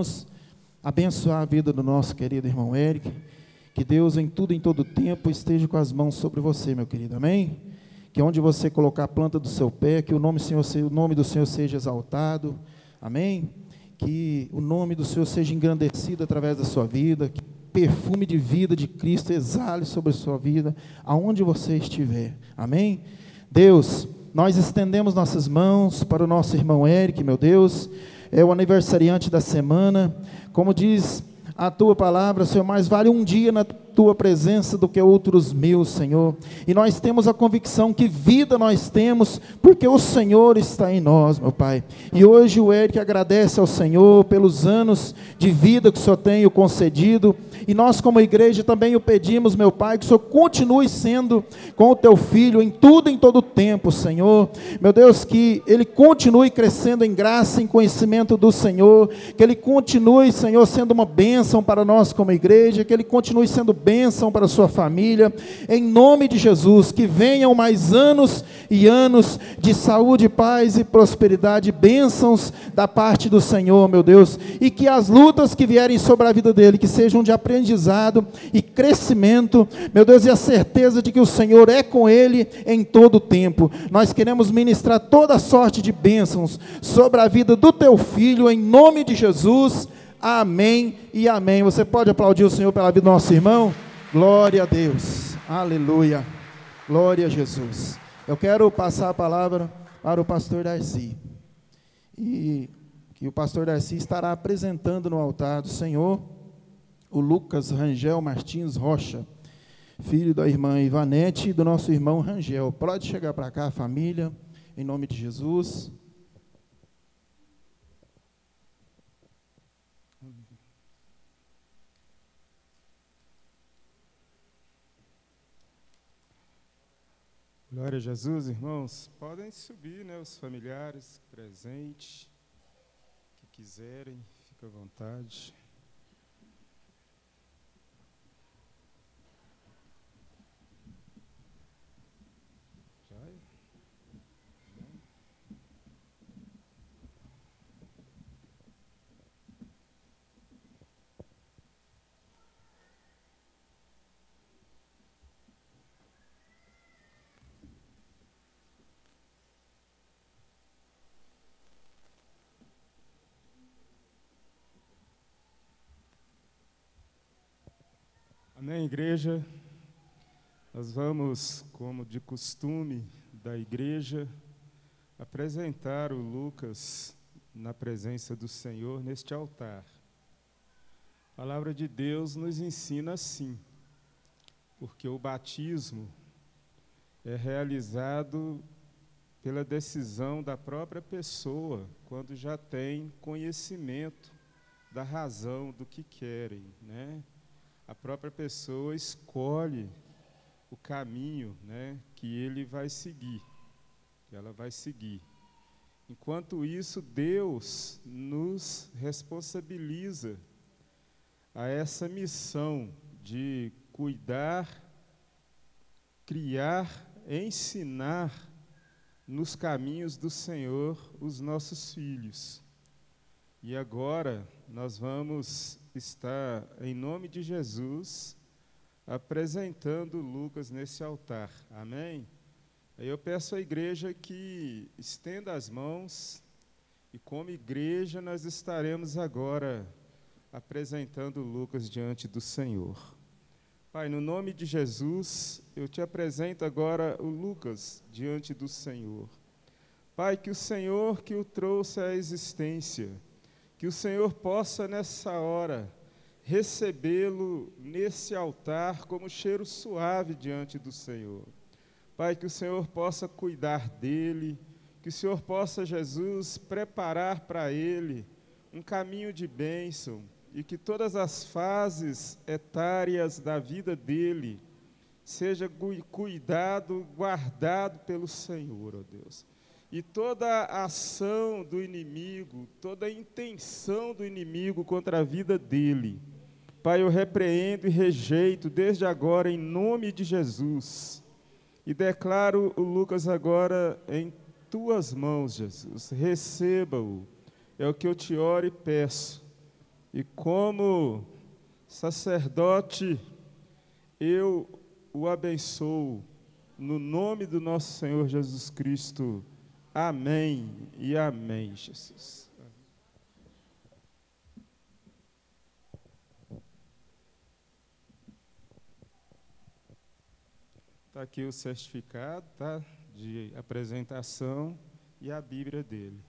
vamos abençoar a vida do nosso querido irmão Eric. Que Deus em tudo e em todo tempo esteja com as mãos sobre você, meu querido. Amém? Que onde você colocar a planta do seu pé, que o nome, Senhor, o nome do Senhor seja exaltado. Amém? Que o nome do Senhor seja engrandecido através da sua vida. Que perfume de vida de Cristo exale sobre a sua vida, aonde você estiver. Amém? Deus, nós estendemos nossas mãos para o nosso irmão Eric, meu Deus. É o aniversariante da semana. Como diz a tua palavra, Senhor, mais vale um dia na tua presença do que outros mil, Senhor. E nós temos a convicção que vida nós temos, porque o Senhor está em nós, meu Pai. E hoje o Eric agradece ao Senhor pelos anos de vida que o Senhor tem o concedido. E nós, como igreja, também o pedimos, meu Pai, que o Senhor continue sendo com o teu filho em tudo, em todo tempo, Senhor. Meu Deus, que ele continue crescendo em graça, em conhecimento do Senhor. Que ele continue, Senhor, sendo uma bênção para nós como igreja. Que ele continue sendo bênção para a sua família, em nome de Jesus, que venham mais anos e anos de saúde, paz e prosperidade, bênçãos da parte do Senhor, meu Deus, e que as lutas que vierem sobre a vida dele, que sejam de aprendizado e crescimento, meu Deus, e a certeza de que o Senhor é com ele em todo o tempo. Nós queremos ministrar toda sorte de bênçãos sobre a vida do teu filho, em nome de Jesus. Amém e amém. Você pode aplaudir o Senhor pela vida do nosso irmão? Glória a Deus. Aleluia. Glória a Jesus. Eu quero passar a palavra para o pastor Darcy. E que o pastor Darcy estará apresentando no altar do Senhor o Lucas Rangel Martins Rocha, filho da irmã Ivanete e do nosso irmão Rangel. Pode chegar para cá, família, em nome de Jesus. Glória a Jesus, irmãos. Podem subir, né, os familiares presentes, que quiserem, fica à vontade. Amém, igreja? Nós vamos, como de costume da igreja, apresentar o Lucas na presença do Senhor neste altar. A palavra de Deus nos ensina assim, porque o batismo é realizado pela decisão da própria pessoa, quando já tem conhecimento da razão do que querem, né? A própria pessoa escolhe o caminho né, que ele vai seguir, que ela vai seguir. Enquanto isso, Deus nos responsabiliza a essa missão de cuidar, criar, ensinar nos caminhos do Senhor os nossos filhos. E agora nós vamos está, em nome de Jesus, apresentando Lucas nesse altar. Amém? Eu peço à igreja que estenda as mãos e, como igreja, nós estaremos agora apresentando Lucas diante do Senhor. Pai, no nome de Jesus, eu te apresento agora o Lucas diante do Senhor. Pai, que o Senhor que o trouxe à existência, que o Senhor possa, nessa hora, recebê-lo nesse altar como cheiro suave diante do Senhor. Pai, que o Senhor possa cuidar dele, que o Senhor possa, Jesus, preparar para ele um caminho de bênção e que todas as fases etárias da vida dele seja cuidado, guardado pelo Senhor, ó Deus e toda a ação do inimigo, toda a intenção do inimigo contra a vida dele. Pai, eu repreendo e rejeito desde agora em nome de Jesus. E declaro o Lucas agora em tuas mãos, Jesus. Receba-o. É o que eu te oro e peço, E como sacerdote, eu o abençoo no nome do nosso Senhor Jesus Cristo. Amém e amém, Jesus. Está aqui o certificado tá, de apresentação e a Bíblia dele.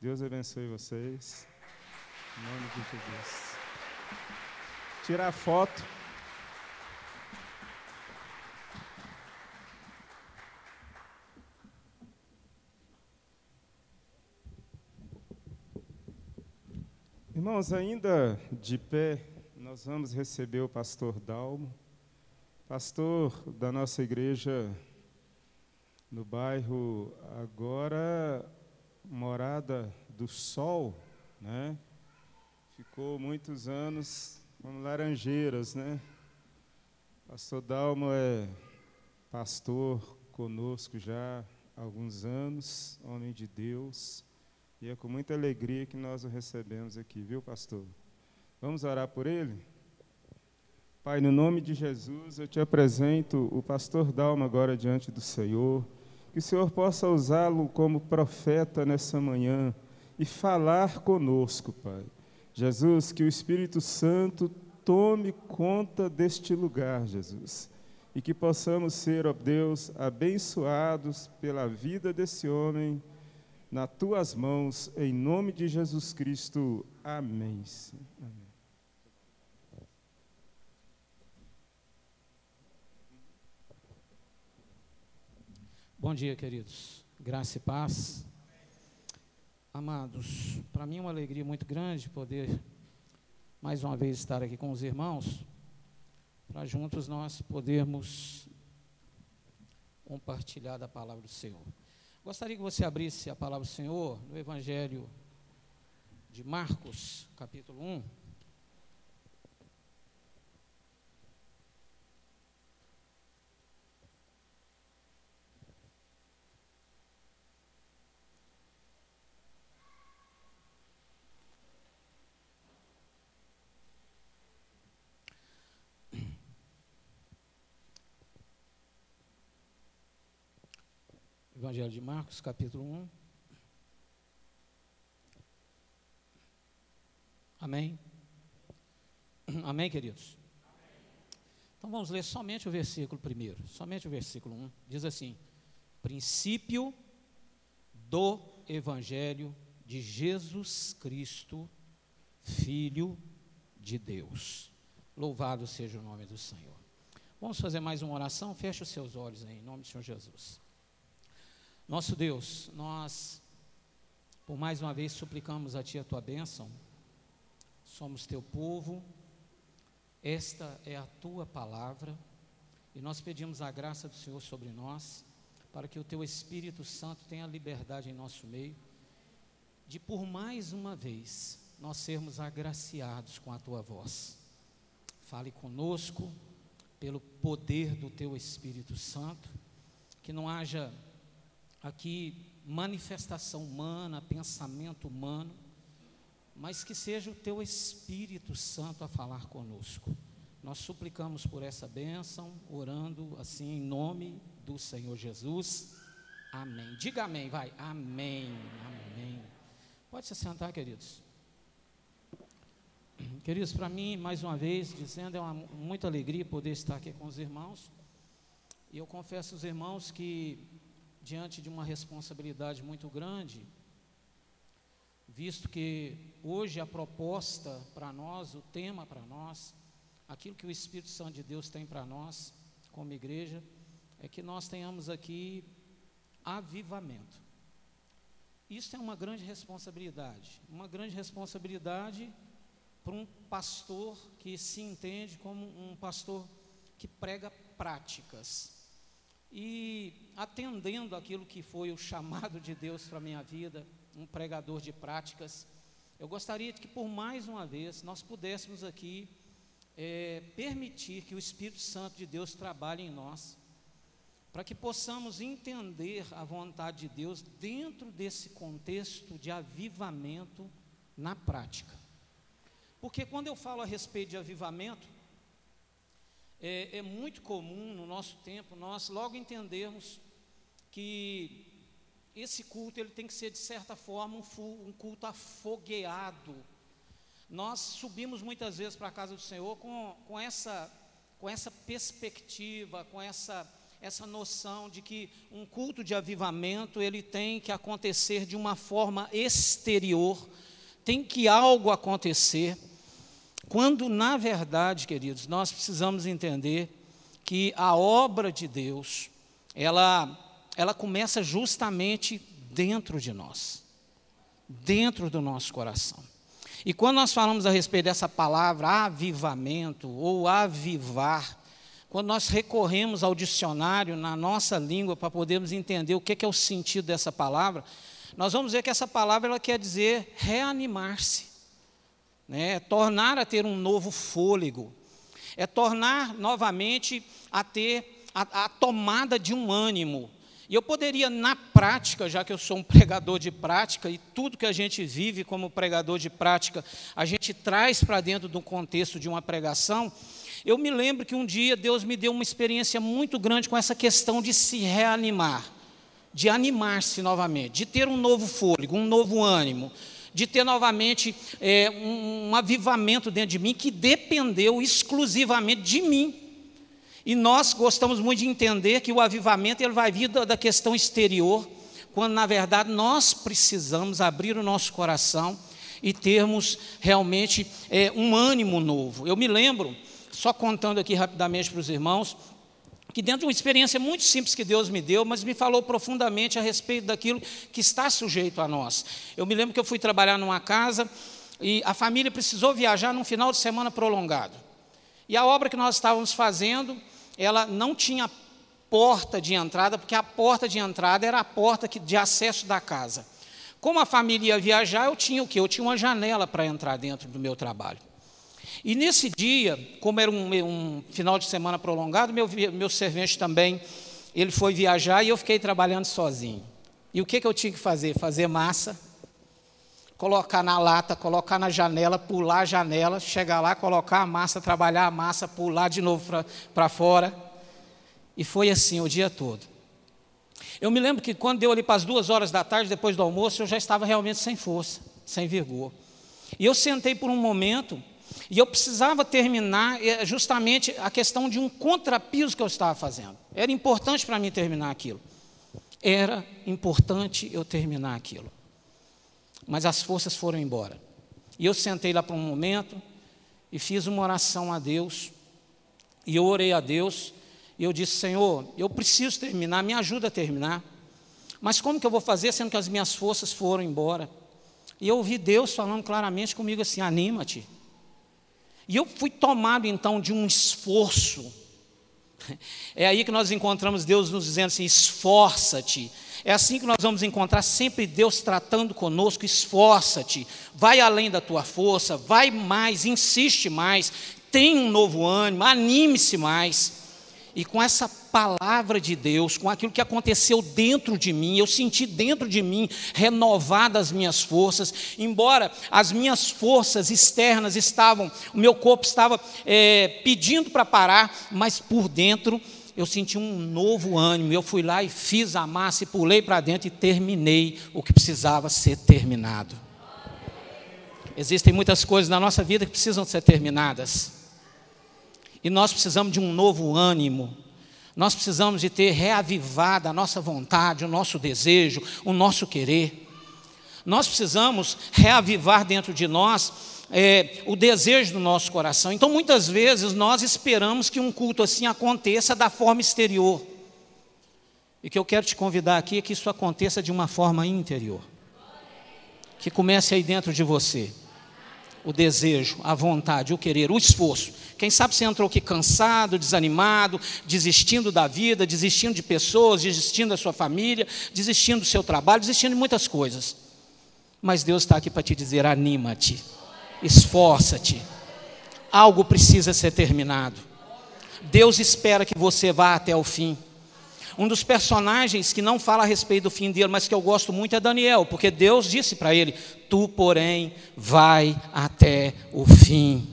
Deus abençoe vocês. Em nome de Jesus. Tirar foto. Irmãos, ainda de pé, nós vamos receber o pastor Dalmo, pastor da nossa igreja no bairro agora Morada do Sol, né? Ficou muitos anos como Laranjeiras, né? Pastor Dalmo é pastor conosco já há alguns anos, homem de Deus. E é com muita alegria que nós o recebemos aqui, viu, pastor? Vamos orar por ele? Pai, no nome de Jesus, eu te apresento o pastor Dalma agora diante do Senhor. Que o Senhor possa usá-lo como profeta nessa manhã e falar conosco, Pai. Jesus, que o Espírito Santo tome conta deste lugar, Jesus. E que possamos ser, ó Deus, abençoados pela vida desse homem nas tuas mãos, em nome de Jesus Cristo. Amém. Amém. Bom dia, queridos. Graça e paz. Amados, para mim é uma alegria muito grande poder mais uma vez estar aqui com os irmãos, para juntos nós podermos compartilhar da palavra do Senhor. Gostaria que você abrisse a palavra do Senhor no Evangelho de Marcos, capítulo 1. Evangelho de Marcos, capítulo 1. Amém? Amém, queridos? Então vamos ler somente o versículo primeiro, somente o versículo 1. Diz assim: Princípio do Evangelho de Jesus Cristo, Filho de Deus. Louvado seja o nome do Senhor. Vamos fazer mais uma oração? Feche os seus olhos aí, em nome do Senhor Jesus. Nosso Deus, nós, por mais uma vez, suplicamos a Ti a Tua bênção. Somos Teu povo, esta é a Tua palavra, e nós pedimos a graça do Senhor sobre nós, para que o Teu Espírito Santo tenha liberdade em nosso meio, de por mais uma vez nós sermos agraciados com a Tua voz. Fale conosco pelo poder do Teu Espírito Santo, que não haja aqui manifestação humana, pensamento humano, mas que seja o teu Espírito Santo a falar conosco. Nós suplicamos por essa bênção, orando assim em nome do Senhor Jesus. Amém. Diga amém, vai. Amém. Amém. Pode se sentar, queridos. Queridos, para mim, mais uma vez, dizendo, é uma muita alegria poder estar aqui com os irmãos. E eu confesso aos irmãos que diante de uma responsabilidade muito grande, visto que hoje a proposta para nós, o tema para nós, aquilo que o Espírito Santo de Deus tem para nós, como igreja, é que nós tenhamos aqui avivamento. Isso é uma grande responsabilidade, uma grande responsabilidade para um pastor que se entende como um pastor que prega práticas. E atendendo aquilo que foi o chamado de Deus para a minha vida, um pregador de práticas, eu gostaria que por mais uma vez nós pudéssemos aqui é, permitir que o Espírito Santo de Deus trabalhe em nós, para que possamos entender a vontade de Deus dentro desse contexto de avivamento na prática. Porque quando eu falo a respeito de avivamento, é, é muito comum no nosso tempo nós logo entendermos que esse culto ele tem que ser de certa forma um, um culto afogueado. Nós subimos muitas vezes para a casa do Senhor com, com, essa, com essa perspectiva, com essa, essa noção de que um culto de avivamento ele tem que acontecer de uma forma exterior, tem que algo acontecer, quando na verdade, queridos, nós precisamos entender que a obra de Deus, ela ela começa justamente dentro de nós, dentro do nosso coração. E quando nós falamos a respeito dessa palavra avivamento ou avivar, quando nós recorremos ao dicionário na nossa língua para podermos entender o que é o sentido dessa palavra, nós vamos ver que essa palavra ela quer dizer reanimar-se, né? é tornar a ter um novo fôlego, é tornar novamente a ter a, a tomada de um ânimo, e eu poderia, na prática, já que eu sou um pregador de prática, e tudo que a gente vive como pregador de prática, a gente traz para dentro do contexto de uma pregação. Eu me lembro que um dia Deus me deu uma experiência muito grande com essa questão de se reanimar, de animar-se novamente, de ter um novo fôlego, um novo ânimo, de ter novamente é, um, um avivamento dentro de mim que dependeu exclusivamente de mim e nós gostamos muito de entender que o avivamento ele vai vir da questão exterior, quando na verdade nós precisamos abrir o nosso coração e termos realmente é, um ânimo novo. Eu me lembro, só contando aqui rapidamente para os irmãos, que dentro de uma experiência muito simples que Deus me deu, mas me falou profundamente a respeito daquilo que está sujeito a nós. Eu me lembro que eu fui trabalhar numa casa e a família precisou viajar num final de semana prolongado. E a obra que nós estávamos fazendo, ela não tinha porta de entrada, porque a porta de entrada era a porta de acesso da casa. Como a família ia viajar, eu tinha o quê? Eu tinha uma janela para entrar dentro do meu trabalho. E nesse dia, como era um, um final de semana prolongado, meu, meu servente também, ele foi viajar e eu fiquei trabalhando sozinho. E o que, que eu tinha que fazer? Fazer massa, colocar na lata, colocar na janela, pular a janela, chegar lá, colocar a massa, trabalhar a massa, pular de novo para fora. E foi assim o dia todo. Eu me lembro que quando deu ali para as duas horas da tarde, depois do almoço, eu já estava realmente sem força, sem vigor. E eu sentei por um momento e eu precisava terminar é, justamente a questão de um contrapiso que eu estava fazendo. Era importante para mim terminar aquilo. Era importante eu terminar aquilo mas as forças foram embora. E eu sentei lá por um momento e fiz uma oração a Deus. E eu orei a Deus e eu disse: Senhor, eu preciso terminar, me ajuda a terminar. Mas como que eu vou fazer sendo que as minhas forças foram embora? E eu ouvi Deus falando claramente comigo assim: anima-te. E eu fui tomado então de um esforço. É aí que nós encontramos Deus nos dizendo assim: esforça-te, é assim que nós vamos encontrar sempre Deus tratando conosco. Esforça-te, vai além da tua força, vai mais, insiste mais, tem um novo ânimo, anime-se mais. E com essa palavra de Deus, com aquilo que aconteceu dentro de mim, eu senti dentro de mim renovadas as minhas forças, embora as minhas forças externas estavam, o meu corpo estava é, pedindo para parar, mas por dentro eu senti um novo ânimo. Eu fui lá e fiz a massa e pulei para dentro e terminei o que precisava ser terminado. Existem muitas coisas na nossa vida que precisam ser terminadas. E nós precisamos de um novo ânimo. Nós precisamos de ter reavivada a nossa vontade, o nosso desejo, o nosso querer. Nós precisamos reavivar dentro de nós é, o desejo do nosso coração. Então, muitas vezes, nós esperamos que um culto assim aconteça da forma exterior. E que eu quero te convidar aqui é que isso aconteça de uma forma interior. Que comece aí dentro de você. O desejo, a vontade, o querer, o esforço. Quem sabe você entrou aqui cansado, desanimado, desistindo da vida, desistindo de pessoas, desistindo da sua família, desistindo do seu trabalho, desistindo de muitas coisas. Mas Deus está aqui para te dizer: anima-te esforça-te. Algo precisa ser terminado. Deus espera que você vá até o fim. Um dos personagens que não fala a respeito do fim dele, mas que eu gosto muito é Daniel, porque Deus disse para ele: Tu, porém, vai até o fim.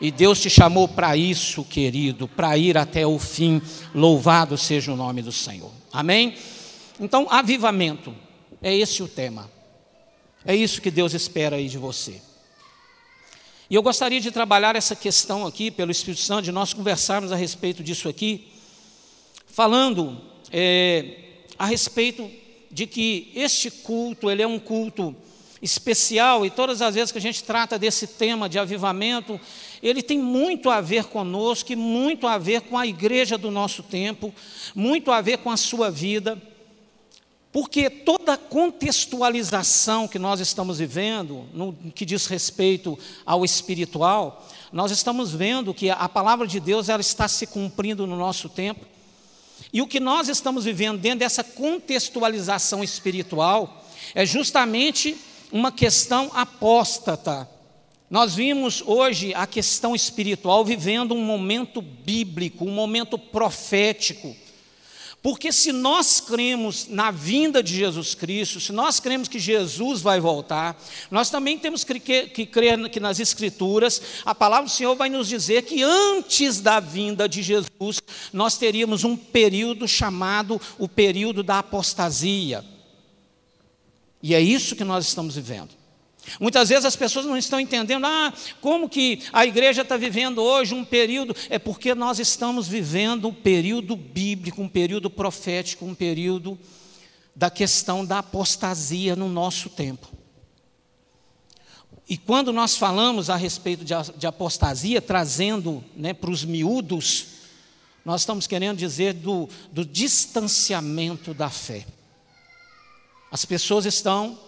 E Deus te chamou para isso, querido, para ir até o fim. Louvado seja o nome do Senhor. Amém? Então, avivamento, é esse o tema. É isso que Deus espera aí de você. E eu gostaria de trabalhar essa questão aqui, pelo Espírito Santo, de nós conversarmos a respeito disso aqui, falando é, a respeito de que este culto, ele é um culto especial, e todas as vezes que a gente trata desse tema de avivamento, ele tem muito a ver conosco e muito a ver com a igreja do nosso tempo, muito a ver com a sua vida. Porque toda contextualização que nós estamos vivendo, no que diz respeito ao espiritual, nós estamos vendo que a palavra de Deus ela está se cumprindo no nosso tempo. E o que nós estamos vivendo dentro dessa contextualização espiritual é justamente uma questão apóstata. Nós vimos hoje a questão espiritual vivendo um momento bíblico, um momento profético. Porque se nós cremos na vinda de Jesus Cristo, se nós cremos que Jesus vai voltar, nós também temos que, crer que nas Escrituras, a palavra do Senhor vai nos dizer que antes da vinda de Jesus, nós teríamos um período chamado o período da apostasia. E é isso que nós estamos vivendo. Muitas vezes as pessoas não estão entendendo, ah, como que a igreja está vivendo hoje um período, é porque nós estamos vivendo um período bíblico, um período profético, um período da questão da apostasia no nosso tempo. E quando nós falamos a respeito de apostasia, trazendo né, para os miúdos, nós estamos querendo dizer do, do distanciamento da fé. As pessoas estão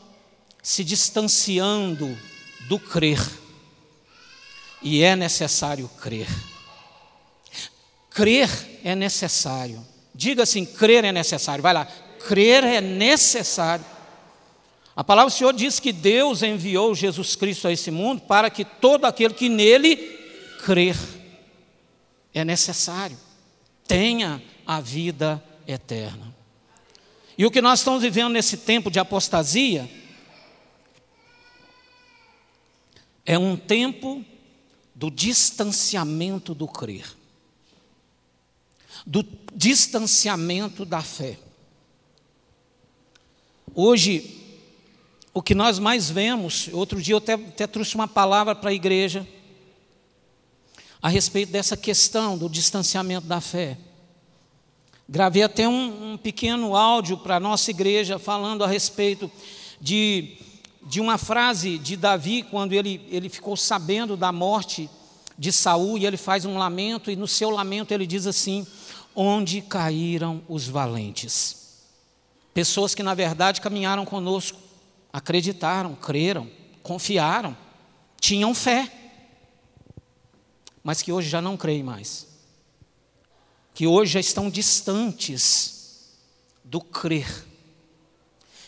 se distanciando do crer. E é necessário crer. Crer é necessário. Diga assim: crer é necessário. Vai lá. Crer é necessário. A palavra do Senhor diz que Deus enviou Jesus Cristo a esse mundo para que todo aquele que nele crer é necessário. Tenha a vida eterna. E o que nós estamos vivendo nesse tempo de apostasia, É um tempo do distanciamento do crer, do distanciamento da fé. Hoje, o que nós mais vemos, outro dia eu até, até trouxe uma palavra para a igreja a respeito dessa questão do distanciamento da fé. Gravei até um, um pequeno áudio para a nossa igreja falando a respeito de de uma frase de Davi, quando ele, ele ficou sabendo da morte de Saul, e ele faz um lamento, e no seu lamento ele diz assim: Onde caíram os valentes? Pessoas que na verdade caminharam conosco, acreditaram, creram, confiaram, tinham fé, mas que hoje já não creem mais, que hoje já estão distantes do crer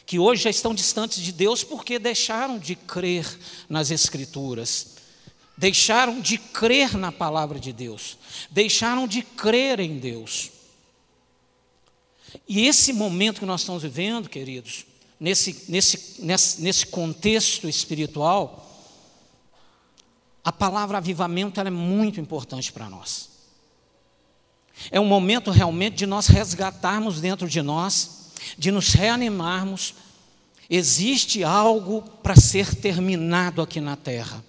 que hoje já estão distantes de Deus porque deixaram de crer nas Escrituras, deixaram de crer na palavra de Deus, deixaram de crer em Deus. E esse momento que nós estamos vivendo, queridos, nesse, nesse, nesse, nesse contexto espiritual, a palavra avivamento é muito importante para nós. É um momento realmente de nós resgatarmos dentro de nós de nos reanimarmos, existe algo para ser terminado aqui na terra.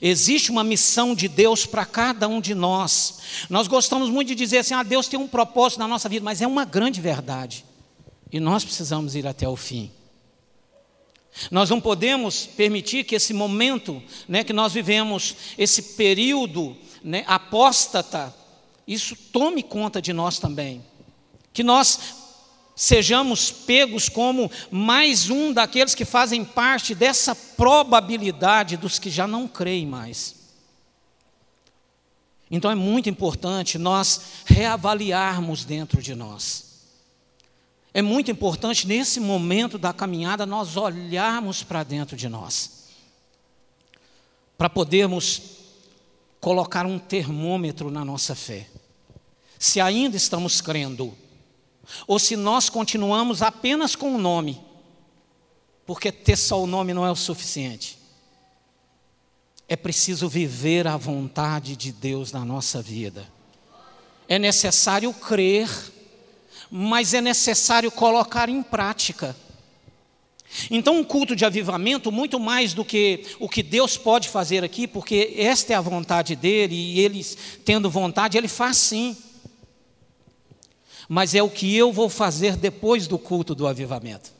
Existe uma missão de Deus para cada um de nós. Nós gostamos muito de dizer assim: ah, Deus tem um propósito na nossa vida, mas é uma grande verdade. E nós precisamos ir até o fim. Nós não podemos permitir que esse momento né, que nós vivemos, esse período né, apóstata, isso tome conta de nós também. Que nós sejamos pegos como mais um daqueles que fazem parte dessa probabilidade dos que já não creem mais. Então é muito importante nós reavaliarmos dentro de nós. É muito importante nesse momento da caminhada nós olharmos para dentro de nós, para podermos colocar um termômetro na nossa fé. Se ainda estamos crendo, ou se nós continuamos apenas com o nome, porque ter só o nome não é o suficiente. É preciso viver a vontade de Deus na nossa vida. É necessário crer, mas é necessário colocar em prática. Então, um culto de avivamento, muito mais do que o que Deus pode fazer aqui, porque esta é a vontade dele, e ele, tendo vontade, ele faz sim. Mas é o que eu vou fazer depois do culto do avivamento.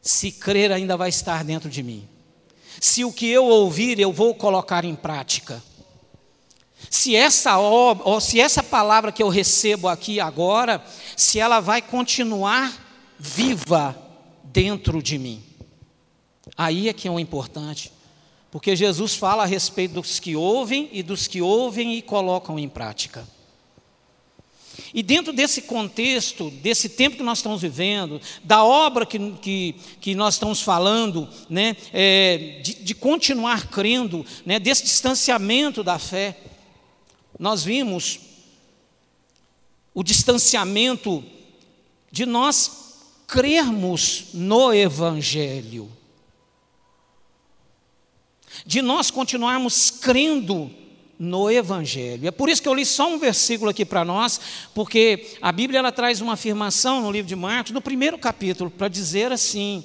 Se crer, ainda vai estar dentro de mim. Se o que eu ouvir, eu vou colocar em prática. Se essa obra, ou se essa palavra que eu recebo aqui agora, se ela vai continuar viva dentro de mim. Aí é que é o importante, porque Jesus fala a respeito dos que ouvem e dos que ouvem e colocam em prática. E dentro desse contexto, desse tempo que nós estamos vivendo, da obra que, que, que nós estamos falando, né, é, de, de, continuar crendo, né, desse distanciamento da fé, nós vimos o distanciamento de nós crermos no Evangelho, de nós continuarmos crendo no Evangelho. É por isso que eu li só um versículo aqui para nós, porque a Bíblia ela traz uma afirmação no livro de Marcos, no primeiro capítulo, para dizer assim: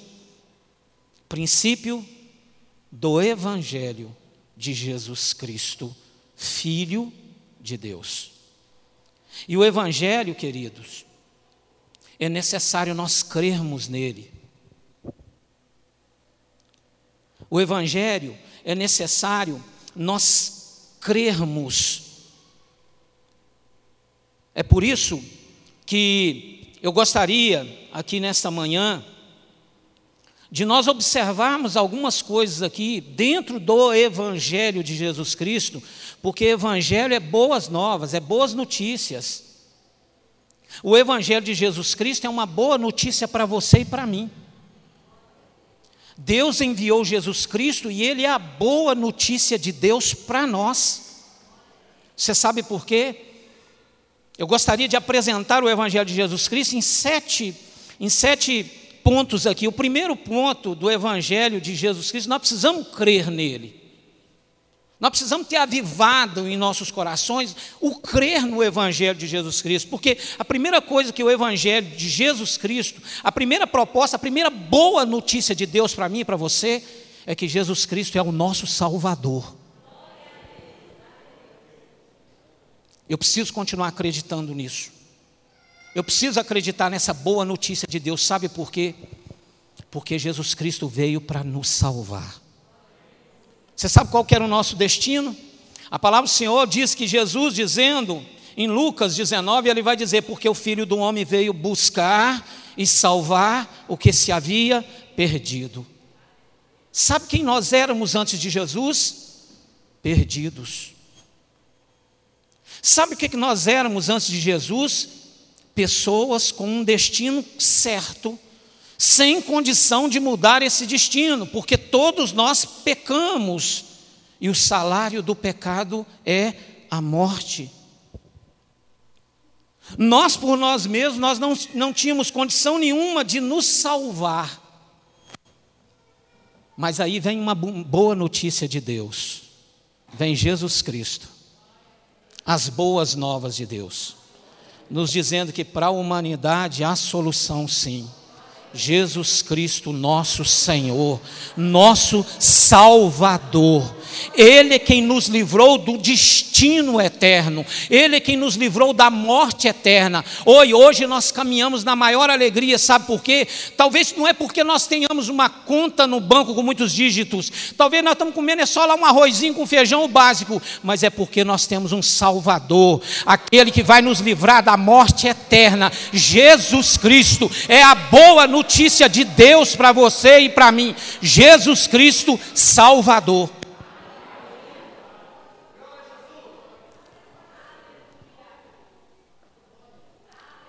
princípio do Evangelho de Jesus Cristo, Filho de Deus. E o Evangelho, queridos, é necessário nós crermos nele. O Evangelho é necessário nós crermos. É por isso que eu gostaria, aqui nesta manhã, de nós observarmos algumas coisas aqui dentro do Evangelho de Jesus Cristo, porque Evangelho é boas novas, é boas notícias. O Evangelho de Jesus Cristo é uma boa notícia para você e para mim. Deus enviou Jesus Cristo e Ele é a boa notícia de Deus para nós. Você sabe por quê? Eu gostaria de apresentar o Evangelho de Jesus Cristo em sete, em sete pontos aqui. O primeiro ponto do Evangelho de Jesus Cristo, nós precisamos crer nele. Nós precisamos ter avivado em nossos corações o crer no Evangelho de Jesus Cristo, porque a primeira coisa que o Evangelho de Jesus Cristo, a primeira proposta, a primeira boa notícia de Deus para mim e para você, é que Jesus Cristo é o nosso Salvador. Eu preciso continuar acreditando nisso. Eu preciso acreditar nessa boa notícia de Deus, sabe por quê? Porque Jesus Cristo veio para nos salvar. Você sabe qual era o nosso destino? A palavra do Senhor diz que Jesus, dizendo em Lucas 19, ele vai dizer: Porque o filho do homem veio buscar e salvar o que se havia perdido. Sabe quem nós éramos antes de Jesus? Perdidos. Sabe o que nós éramos antes de Jesus? Pessoas com um destino certo, sem condição de mudar esse destino, porque todos nós pecamos e o salário do pecado é a morte. Nós por nós mesmos, nós não, não tínhamos condição nenhuma de nos salvar. Mas aí vem uma boa notícia de Deus. Vem Jesus Cristo. As boas novas de Deus. Nos dizendo que para a humanidade há solução sim. Jesus Cristo, nosso Senhor, nosso Salvador. Ele é quem nos livrou do destino eterno, Ele é quem nos livrou da morte eterna. Hoje, hoje nós caminhamos na maior alegria, sabe por quê? Talvez não é porque nós tenhamos uma conta no banco com muitos dígitos, talvez nós estamos comendo é só lá um arrozinho com feijão básico, mas é porque nós temos um Salvador, aquele que vai nos livrar da morte eterna. Jesus Cristo é a boa notícia de Deus para você e para mim. Jesus Cristo, Salvador.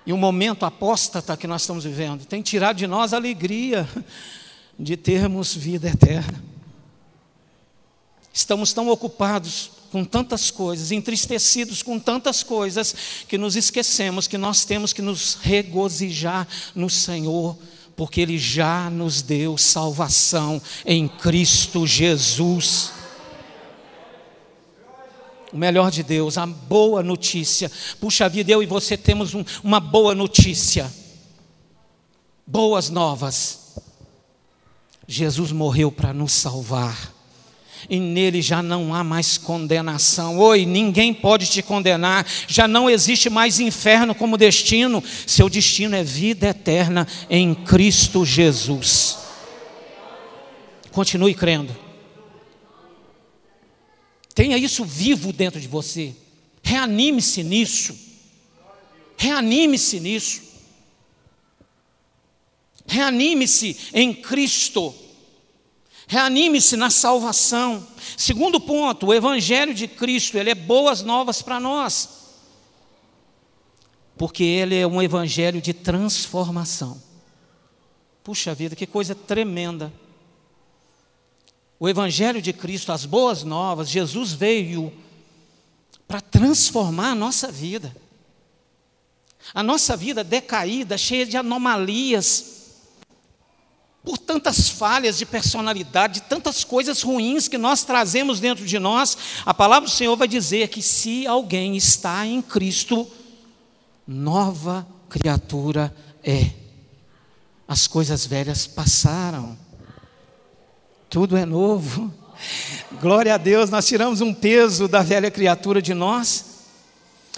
e o momento apóstata que nós estamos vivendo tem tirado de nós a alegria de termos vida eterna. Estamos tão ocupados com tantas coisas, entristecidos com tantas coisas, que nos esquecemos que nós temos que nos regozijar no Senhor, porque Ele já nos deu salvação em Cristo Jesus. O melhor de Deus, a boa notícia. Puxa vida, eu e você temos um, uma boa notícia. Boas novas. Jesus morreu para nos salvar e nele já não há mais condenação. Oi, ninguém pode te condenar, já não existe mais inferno como destino, seu destino é vida eterna em Cristo Jesus. Continue crendo. Tenha isso vivo dentro de você. Reanime-se nisso. Reanime-se nisso. Reanime-se em Cristo. Reanime-se na salvação. Segundo ponto, o Evangelho de Cristo, ele é boas novas para nós. Porque ele é um evangelho de transformação. Puxa vida, que coisa tremenda. O Evangelho de Cristo, as boas novas, Jesus veio para transformar a nossa vida. A nossa vida decaída, cheia de anomalias, por tantas falhas de personalidade, de tantas coisas ruins que nós trazemos dentro de nós, a palavra do Senhor vai dizer que se alguém está em Cristo, nova criatura é. As coisas velhas passaram, tudo é novo. Glória a Deus, nós tiramos um peso da velha criatura de nós.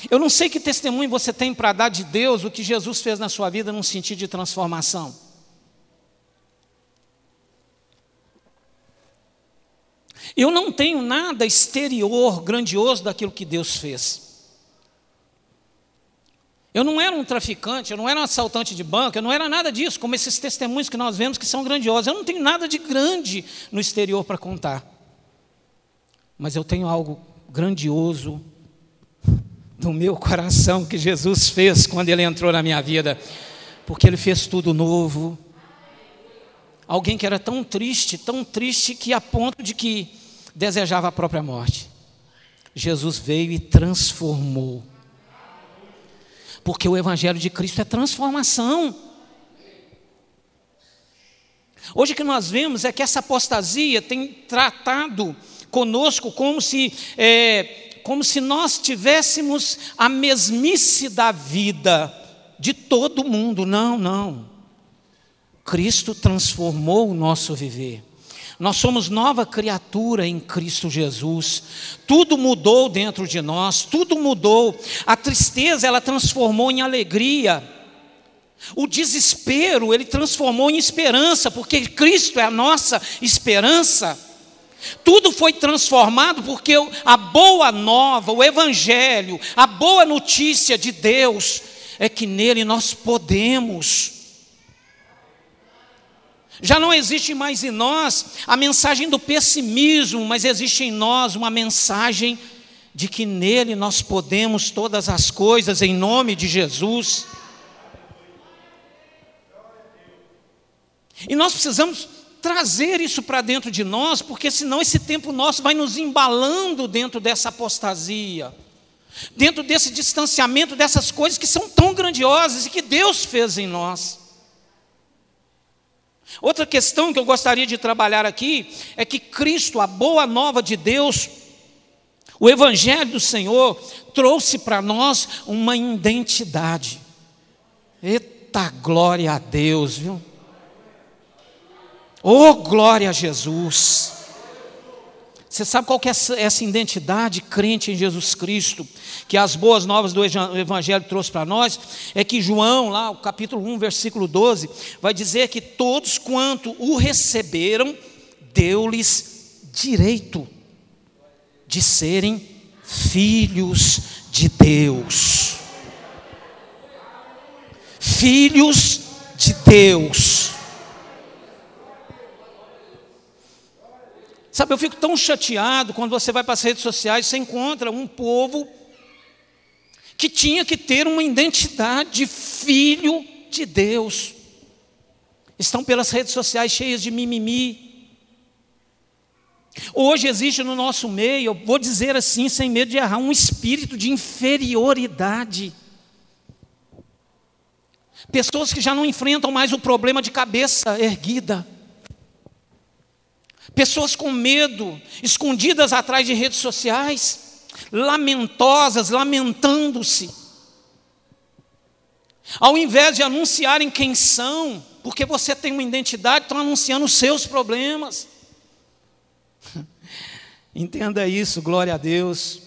Eu não sei que testemunho você tem para dar de Deus, o que Jesus fez na sua vida num sentido de transformação. Eu não tenho nada exterior grandioso daquilo que Deus fez. Eu não era um traficante, eu não era um assaltante de banco, eu não era nada disso, como esses testemunhos que nós vemos que são grandiosos. Eu não tenho nada de grande no exterior para contar. Mas eu tenho algo grandioso no meu coração que Jesus fez quando ele entrou na minha vida, porque ele fez tudo novo. Alguém que era tão triste, tão triste que a ponto de que desejava a própria morte. Jesus veio e transformou. Porque o Evangelho de Cristo é transformação. Hoje o que nós vemos é que essa apostasia tem tratado conosco como se, é, como se nós tivéssemos a mesmice da vida de todo mundo. Não, não. Cristo transformou o nosso viver. Nós somos nova criatura em Cristo Jesus. Tudo mudou dentro de nós, tudo mudou. A tristeza ela transformou em alegria. O desespero ele transformou em esperança, porque Cristo é a nossa esperança. Tudo foi transformado porque a boa nova, o Evangelho, a boa notícia de Deus é que nele nós podemos já não existe mais em nós a mensagem do pessimismo, mas existe em nós uma mensagem de que nele nós podemos todas as coisas em nome de Jesus. E nós precisamos trazer isso para dentro de nós, porque senão esse tempo nosso vai nos embalando dentro dessa apostasia, dentro desse distanciamento dessas coisas que são tão grandiosas e que Deus fez em nós. Outra questão que eu gostaria de trabalhar aqui é que Cristo, a boa nova de Deus, o Evangelho do Senhor, trouxe para nós uma identidade. Eita glória a Deus, viu? Oh, glória a Jesus. Você sabe qual que é essa identidade crente em Jesus Cristo, que as boas novas do Evangelho trouxe para nós? É que João, lá, o capítulo 1, versículo 12, vai dizer que todos quanto o receberam, deu-lhes direito de serem filhos de Deus. Filhos de Deus. Sabe, eu fico tão chateado quando você vai para as redes sociais e você encontra um povo que tinha que ter uma identidade de filho de Deus. Estão pelas redes sociais cheias de mimimi. Hoje existe no nosso meio, eu vou dizer assim, sem medo de errar, um espírito de inferioridade. Pessoas que já não enfrentam mais o problema de cabeça erguida. Pessoas com medo, escondidas atrás de redes sociais, lamentosas, lamentando-se. Ao invés de anunciarem quem são, porque você tem uma identidade, estão anunciando os seus problemas. Entenda isso, glória a Deus.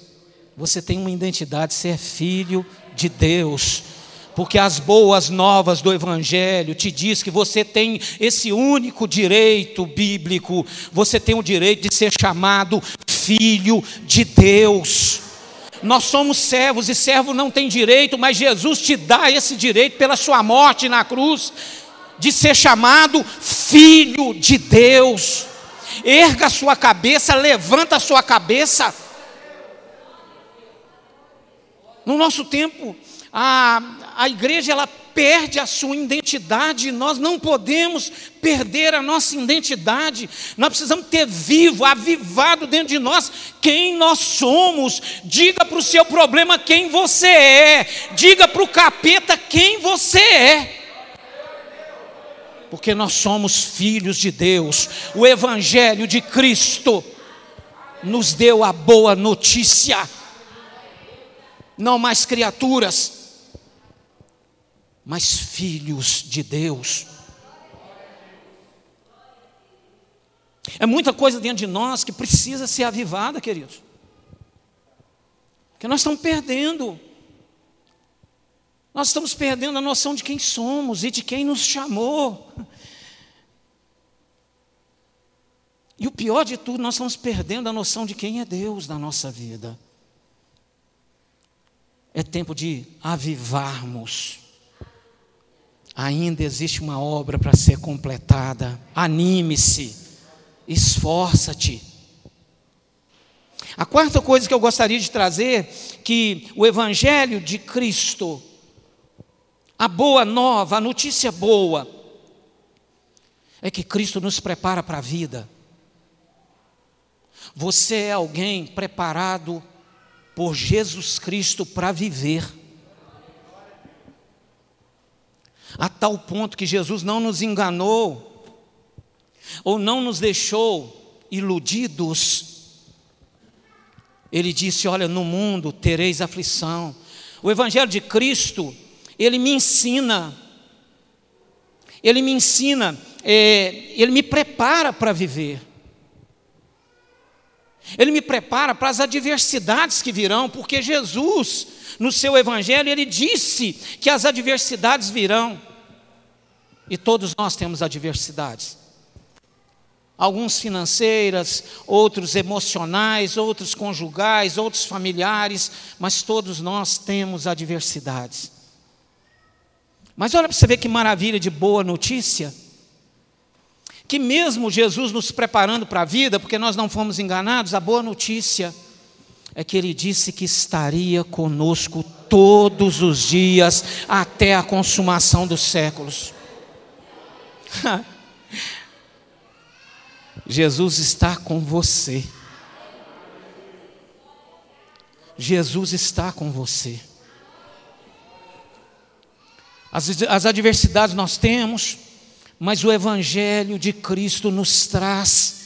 Você tem uma identidade, você é filho de Deus porque as boas novas do Evangelho te diz que você tem esse único direito bíblico, você tem o direito de ser chamado filho de Deus. Nós somos servos e servo não tem direito, mas Jesus te dá esse direito pela sua morte na cruz, de ser chamado filho de Deus. Erga a sua cabeça, levanta a sua cabeça. No nosso tempo, a, a igreja ela perde a sua identidade, nós não podemos perder a nossa identidade, nós precisamos ter vivo, avivado dentro de nós quem nós somos. Diga para o seu problema quem você é, diga para o capeta quem você é. Porque nós somos filhos de Deus, o Evangelho de Cristo nos deu a boa notícia, não mais criaturas, mas filhos de Deus. É muita coisa dentro de nós que precisa ser avivada, queridos. Que nós estamos perdendo. Nós estamos perdendo a noção de quem somos e de quem nos chamou. E o pior de tudo, nós estamos perdendo a noção de quem é Deus na nossa vida. É tempo de avivarmos Ainda existe uma obra para ser completada. Anime-se, esforça-te. A quarta coisa que eu gostaria de trazer, que o Evangelho de Cristo, a boa nova, a notícia boa, é que Cristo nos prepara para a vida. Você é alguém preparado por Jesus Cristo para viver. A tal ponto que Jesus não nos enganou, ou não nos deixou iludidos. Ele disse: Olha, no mundo tereis aflição. O Evangelho de Cristo, ele me ensina, ele me ensina, é, ele me prepara para viver. Ele me prepara para as adversidades que virão, porque Jesus, no seu Evangelho, ele disse que as adversidades virão. E todos nós temos adversidades. Alguns financeiras, outros emocionais, outros conjugais, outros familiares, mas todos nós temos adversidades. Mas olha para você ver que maravilha de boa notícia que mesmo Jesus nos preparando para a vida, porque nós não fomos enganados, a boa notícia é que ele disse que estaria conosco todos os dias até a consumação dos séculos. Jesus está com você. Jesus está com você. As, as adversidades nós temos, mas o Evangelho de Cristo nos traz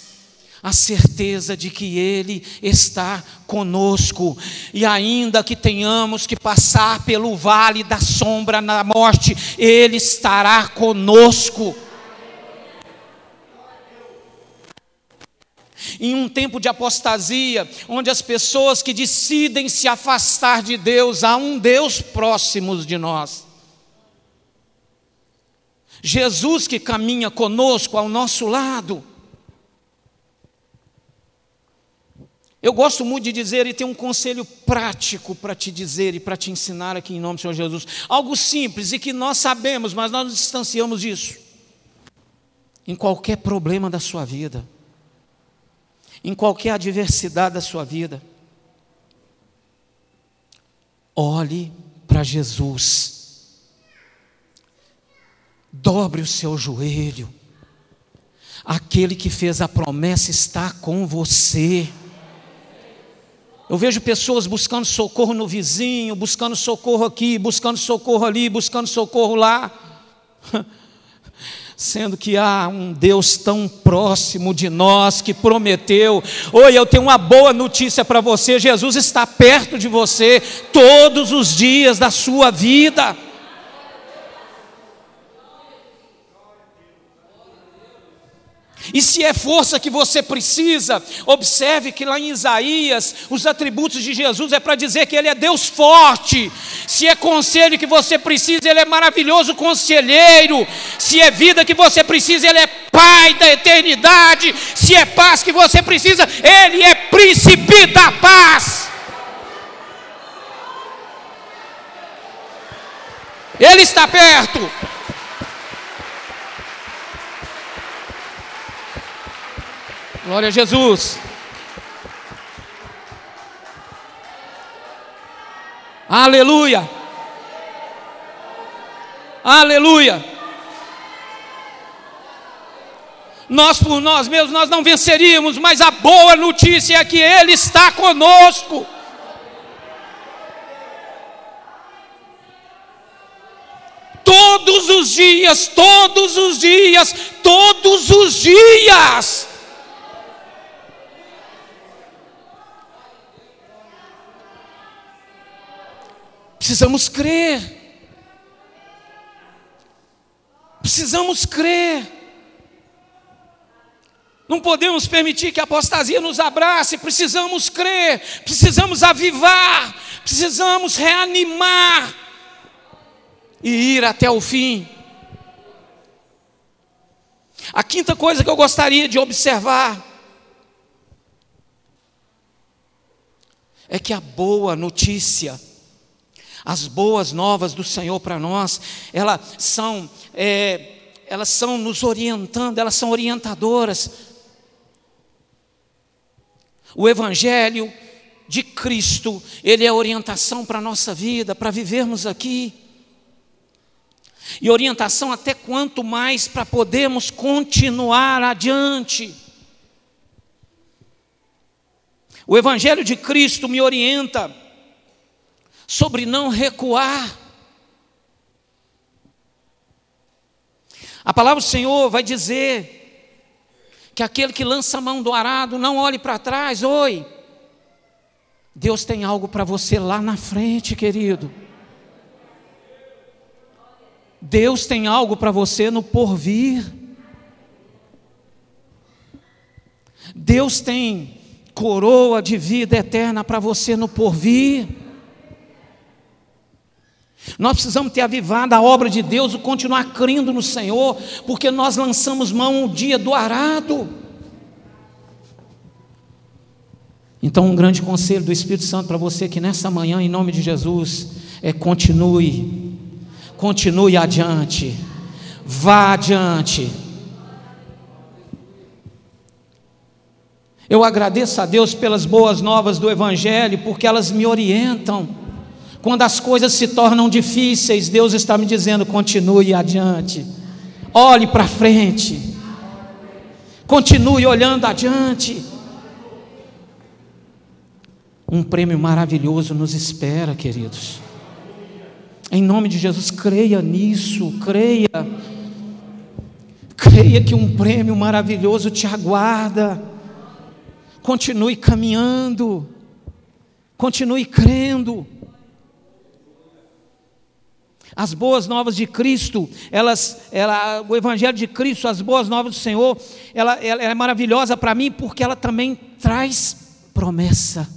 a certeza de que Ele está conosco, e ainda que tenhamos que passar pelo vale da sombra da morte, Ele estará conosco. Em um tempo de apostasia, onde as pessoas que decidem se afastar de Deus, há um Deus próximo de nós. Jesus que caminha conosco ao nosso lado. Eu gosto muito de dizer e tem um conselho prático para te dizer e para te ensinar aqui em nome do Senhor Jesus. Algo simples e que nós sabemos, mas nós nos distanciamos disso. Em qualquer problema da sua vida, em qualquer adversidade da sua vida, olhe para Jesus dobre o seu joelho, Aquele que fez a promessa está com você. Eu vejo pessoas buscando socorro no vizinho, buscando socorro aqui, buscando socorro ali, buscando socorro lá. Sendo que há um Deus tão próximo de nós que prometeu. Oi, eu tenho uma boa notícia para você: Jesus está perto de você todos os dias da sua vida. E se é força que você precisa, observe que lá em Isaías, os atributos de Jesus é para dizer que Ele é Deus forte. Se é conselho que você precisa, Ele é maravilhoso conselheiro. Se é vida que você precisa, Ele é Pai da eternidade. Se é paz que você precisa, Ele é príncipe da paz. Ele está perto. Glória a Jesus. Aleluia. Aleluia. Nós por nós mesmos nós não venceríamos, mas a boa notícia é que ele está conosco. Todos os dias, todos os dias, todos os dias. Precisamos crer. Precisamos crer. Não podemos permitir que a apostasia nos abrace, precisamos crer, precisamos avivar, precisamos reanimar e ir até o fim. A quinta coisa que eu gostaria de observar é que a boa notícia as boas novas do Senhor para nós, elas são, é, elas são nos orientando, elas são orientadoras. O Evangelho de Cristo, ele é orientação para a nossa vida, para vivermos aqui. E orientação até quanto mais para podermos continuar adiante. O Evangelho de Cristo me orienta sobre não recuar. A palavra do Senhor vai dizer que aquele que lança a mão do arado não olhe para trás, oi. Deus tem algo para você lá na frente, querido. Deus tem algo para você no porvir. Deus tem coroa de vida eterna para você no porvir. Nós precisamos ter avivado a obra de Deus e continuar crendo no Senhor, porque nós lançamos mão o dia do arado. Então, um grande conselho do Espírito Santo para você que nessa manhã, em nome de Jesus, é continue, continue adiante, vá adiante. Eu agradeço a Deus pelas boas novas do Evangelho, porque elas me orientam. Quando as coisas se tornam difíceis, Deus está me dizendo: continue adiante, olhe para frente, continue olhando adiante. Um prêmio maravilhoso nos espera, queridos. Em nome de Jesus, creia nisso, creia. Creia que um prêmio maravilhoso te aguarda. Continue caminhando, continue crendo. As boas novas de Cristo, elas, ela, o Evangelho de Cristo, as boas novas do Senhor, ela, ela é maravilhosa para mim porque ela também traz promessa.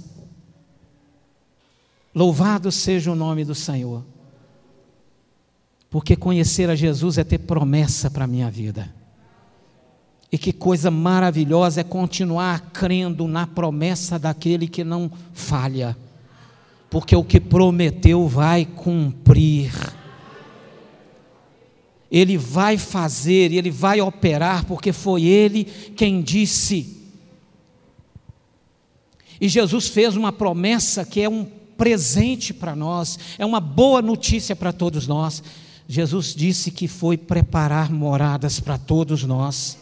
Louvado seja o nome do Senhor, porque conhecer a Jesus é ter promessa para a minha vida. E que coisa maravilhosa é continuar crendo na promessa daquele que não falha, porque o que prometeu vai cumprir. Ele vai fazer, Ele vai operar, porque foi Ele quem disse. E Jesus fez uma promessa que é um presente para nós, é uma boa notícia para todos nós. Jesus disse que foi preparar moradas para todos nós.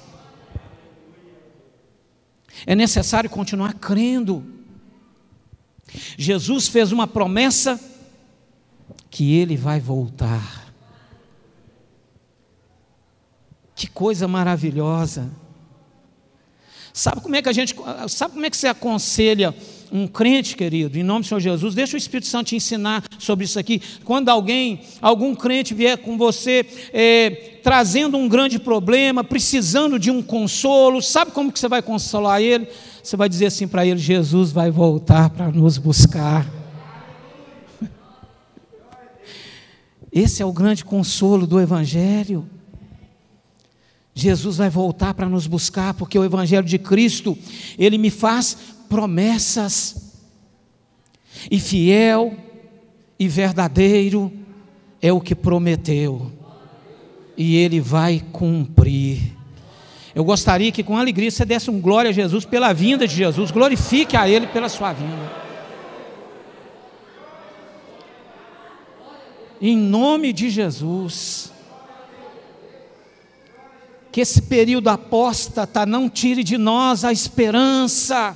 É necessário continuar crendo. Jesus fez uma promessa que ele vai voltar. Que coisa maravilhosa. Sabe como é que a gente, sabe como é que você aconselha um crente, querido, em nome do Senhor Jesus? Deixa o Espírito Santo te ensinar sobre isso aqui. Quando alguém, algum crente vier com você é, trazendo um grande problema, precisando de um consolo, sabe como que você vai consolar ele? Você vai dizer assim para ele: Jesus vai voltar para nos buscar. Esse é o grande consolo do Evangelho. Jesus vai voltar para nos buscar, porque o Evangelho de Cristo, ele me faz promessas. E fiel e verdadeiro é o que prometeu, e ele vai cumprir. Eu gostaria que com alegria você desse um glória a Jesus pela vinda de Jesus, glorifique a Ele pela sua vinda. Em nome de Jesus. Que esse período apóstata não tire de nós a esperança,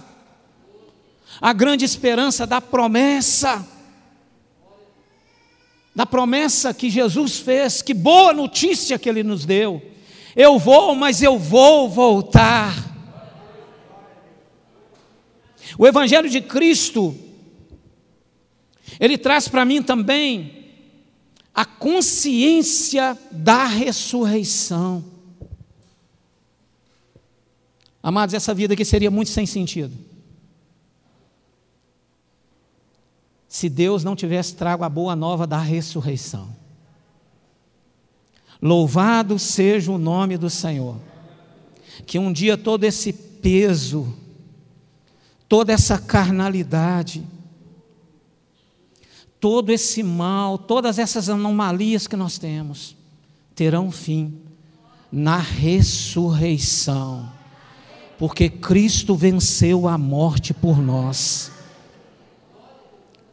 a grande esperança da promessa, da promessa que Jesus fez, que boa notícia que Ele nos deu. Eu vou, mas eu vou voltar. O Evangelho de Cristo, ele traz para mim também a consciência da ressurreição. Amados, essa vida aqui seria muito sem sentido. Se Deus não tivesse trago a boa nova da ressurreição. Louvado seja o nome do Senhor. Que um dia todo esse peso, toda essa carnalidade, todo esse mal, todas essas anomalias que nós temos, terão fim na ressurreição, porque Cristo venceu a morte por nós.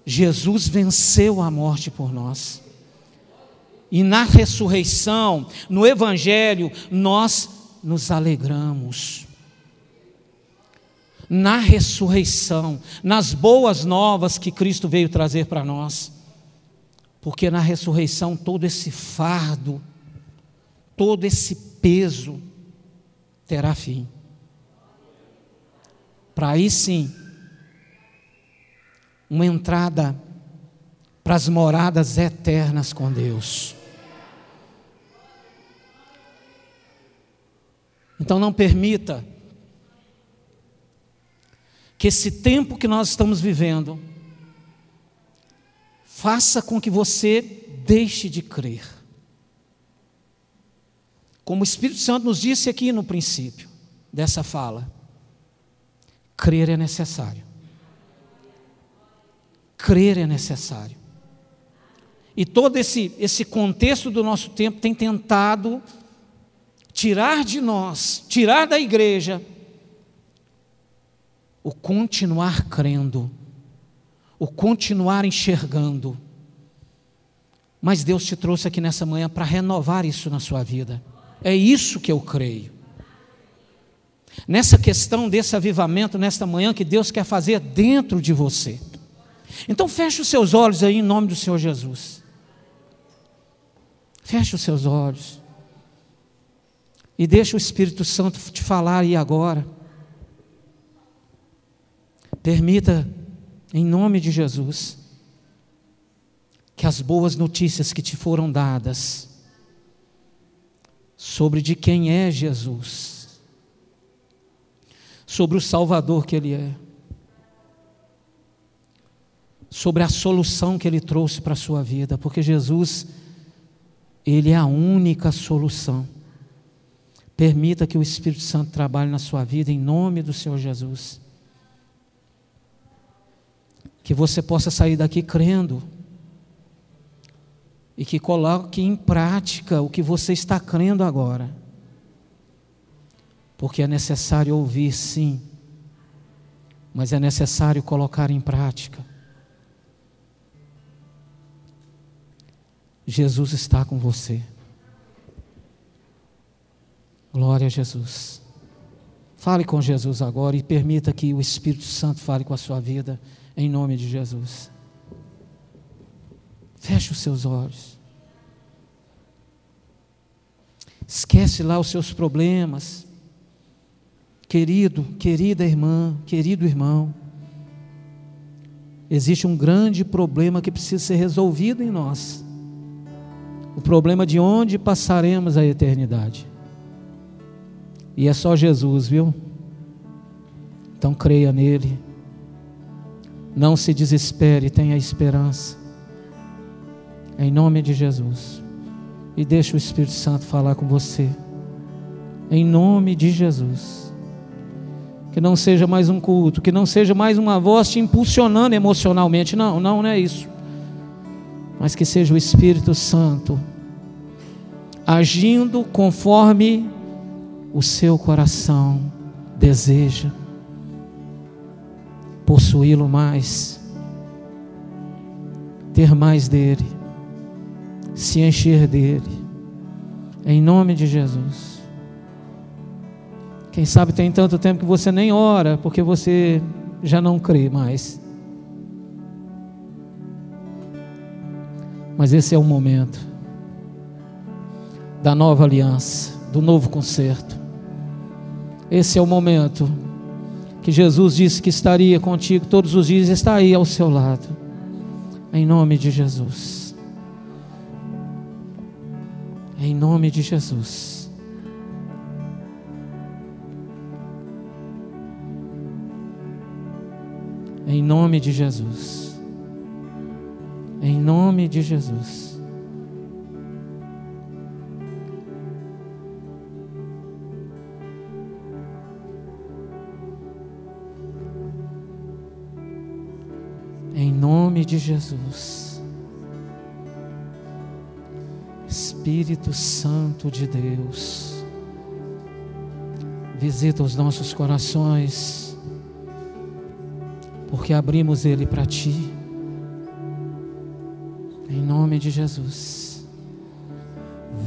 Jesus venceu a morte por nós. E na ressurreição, no Evangelho, nós nos alegramos na ressurreição, nas boas novas que Cristo veio trazer para nós. Porque na ressurreição todo esse fardo, todo esse peso terá fim. Para aí sim, uma entrada para as moradas eternas com Deus. Então não permita que esse tempo que nós estamos vivendo faça com que você deixe de crer. Como o Espírito Santo nos disse aqui no princípio dessa fala, crer é necessário. Crer é necessário. E todo esse, esse contexto do nosso tempo tem tentado tirar de nós, tirar da igreja, o continuar crendo, o continuar enxergando. Mas Deus te trouxe aqui nessa manhã para renovar isso na sua vida. É isso que eu creio. Nessa questão desse avivamento, nesta manhã, que Deus quer fazer dentro de você. Então feche os seus olhos aí em nome do Senhor Jesus. Feche os seus olhos. E deixa o Espírito Santo te falar aí agora. Permita, em nome de Jesus, que as boas notícias que te foram dadas sobre de quem é Jesus, sobre o Salvador que Ele é, sobre a solução que Ele trouxe para a sua vida, porque Jesus, Ele é a única solução. Permita que o Espírito Santo trabalhe na sua vida, em nome do Senhor Jesus que você possa sair daqui crendo e que coloque em prática o que você está crendo agora. Porque é necessário ouvir, sim, mas é necessário colocar em prática. Jesus está com você. Glória a Jesus. Fale com Jesus agora e permita que o Espírito Santo fale com a sua vida, em nome de Jesus. Feche os seus olhos. Esquece lá os seus problemas. Querido, querida irmã, querido irmão, existe um grande problema que precisa ser resolvido em nós. O problema de onde passaremos a eternidade. E é só Jesus, viu? Então creia nele. Não se desespere, tenha esperança. Em nome de Jesus. E deixe o Espírito Santo falar com você. Em nome de Jesus. Que não seja mais um culto, que não seja mais uma voz te impulsionando emocionalmente. Não, não, não é isso. Mas que seja o Espírito Santo agindo conforme o seu coração deseja possuí-lo mais, ter mais dele, se encher dele, em nome de Jesus. Quem sabe tem tanto tempo que você nem ora, porque você já não crê mais. Mas esse é o momento da nova aliança, do novo concerto. Esse é o momento que Jesus disse que estaria contigo todos os dias, está aí ao seu lado. Em nome de Jesus. Em nome de Jesus. Em nome de Jesus. Em nome de Jesus. nome de Jesus. Espírito Santo de Deus, visita os nossos corações, porque abrimos ele para ti. Em nome de Jesus.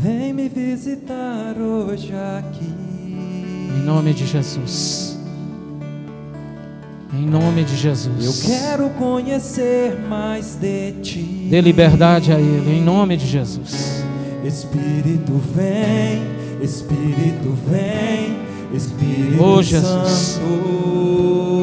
Vem me visitar hoje aqui. Em nome de Jesus. Em nome de Jesus. Eu quero conhecer mais de ti. Dê liberdade a Ele, em nome de Jesus. Espírito vem, Espírito vem, Espírito oh, Jesus. Santo.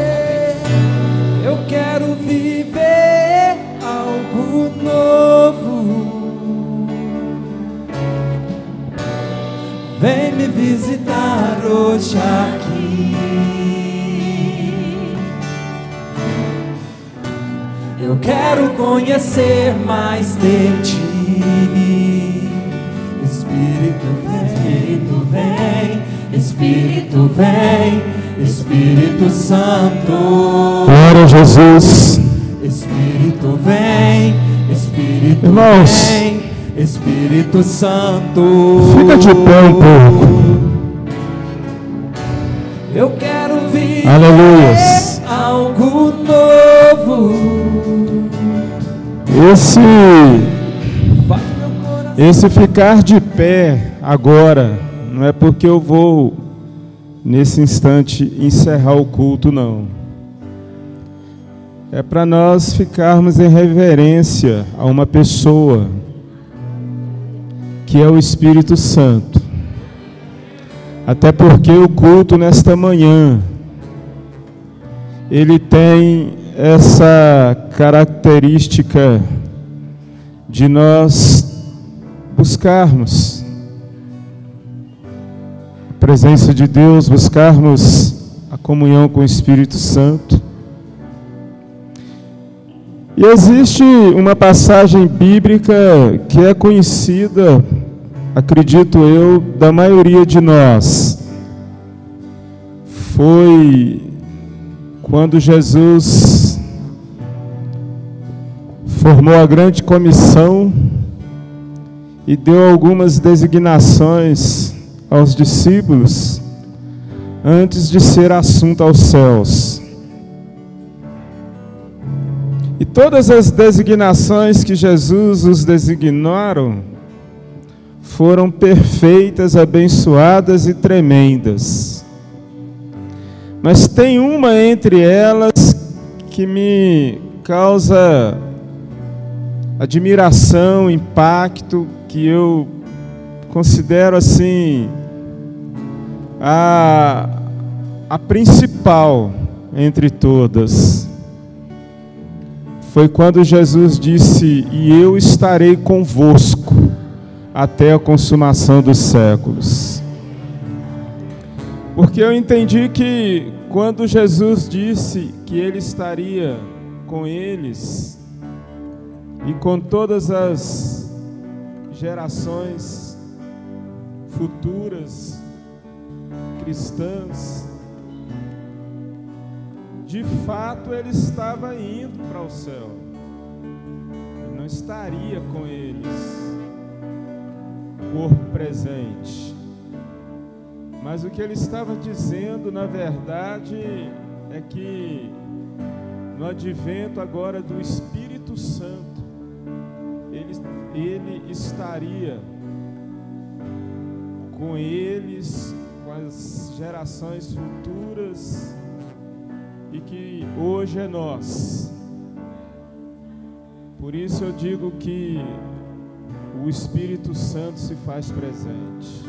Quero viver algo novo. Vem me visitar hoje aqui. Eu quero conhecer mais de ti. Espírito vem, Espírito vem, Espírito Santo. Glória a Jesus. Espírito vem, Espírito Irmãos, vem, Espírito Santo. Fica de pé um pouco. Eu quero Aleluias. algo novo. Esse esse ficar de pé agora não é porque eu vou nesse instante encerrar o culto não. É para nós ficarmos em reverência a uma pessoa que é o Espírito Santo. Até porque o culto nesta manhã ele tem essa característica de nós buscarmos presença de Deus, buscarmos a comunhão com o Espírito Santo. E existe uma passagem bíblica que é conhecida, acredito eu, da maioria de nós. Foi quando Jesus formou a grande comissão e deu algumas designações aos discípulos antes de ser assunto aos céus. E todas as designações que Jesus os designaram foram perfeitas, abençoadas e tremendas. Mas tem uma entre elas que me causa admiração, impacto, que eu considero assim a, a principal entre todas. Foi quando Jesus disse: E eu estarei convosco até a consumação dos séculos. Porque eu entendi que quando Jesus disse que ele estaria com eles e com todas as gerações futuras cristãs, de fato ele estava indo para o céu. Ele não estaria com eles, corpo presente. Mas o que ele estava dizendo, na verdade, é que no advento agora do Espírito Santo, ele, ele estaria com eles, com as gerações futuras e que hoje é nós. Por isso eu digo que o Espírito Santo se faz presente.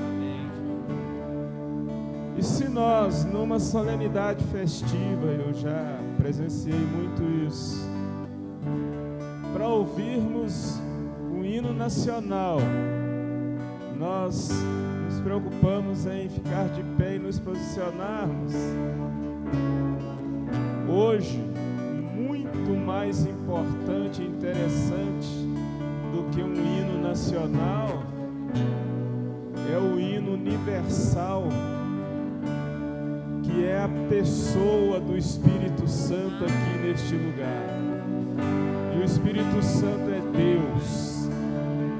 E se nós, numa solenidade festiva, eu já presenciei muito isso, para ouvirmos o hino nacional, nós nos preocupamos em ficar de pé e nos posicionarmos. Hoje, muito mais importante e interessante do que um hino nacional é o hino universal que é a pessoa do Espírito Santo aqui neste lugar. E o Espírito Santo é Deus.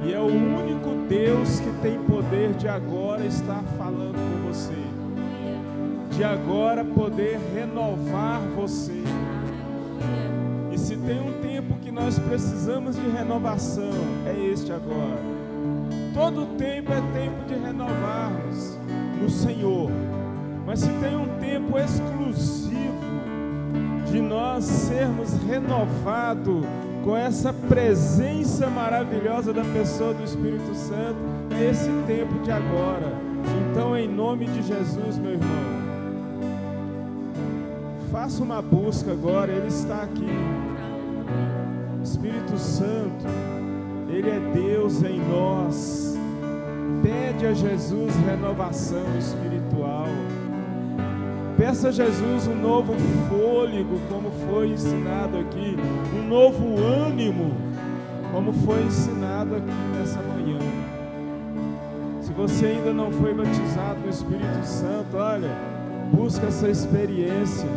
E é o único Deus que tem poder de agora estar falando com você. De agora poder renovar você. E se tem um tempo que nós precisamos de renovação, é este agora. Todo tempo é tempo de renovarmos no Senhor. Mas se tem um tempo exclusivo de nós sermos renovados com essa presença maravilhosa da pessoa do Espírito Santo, é esse tempo de agora. Então, em nome de Jesus, meu irmão, faça uma busca agora, Ele está aqui. Espírito Santo, Ele é Deus em nós. Pede a Jesus renovação espiritual. Peça a Jesus um novo fôlego, como foi ensinado aqui, um novo ânimo, como foi ensinado aqui nessa manhã. Se você ainda não foi batizado no Espírito Santo, olha, busca essa experiência.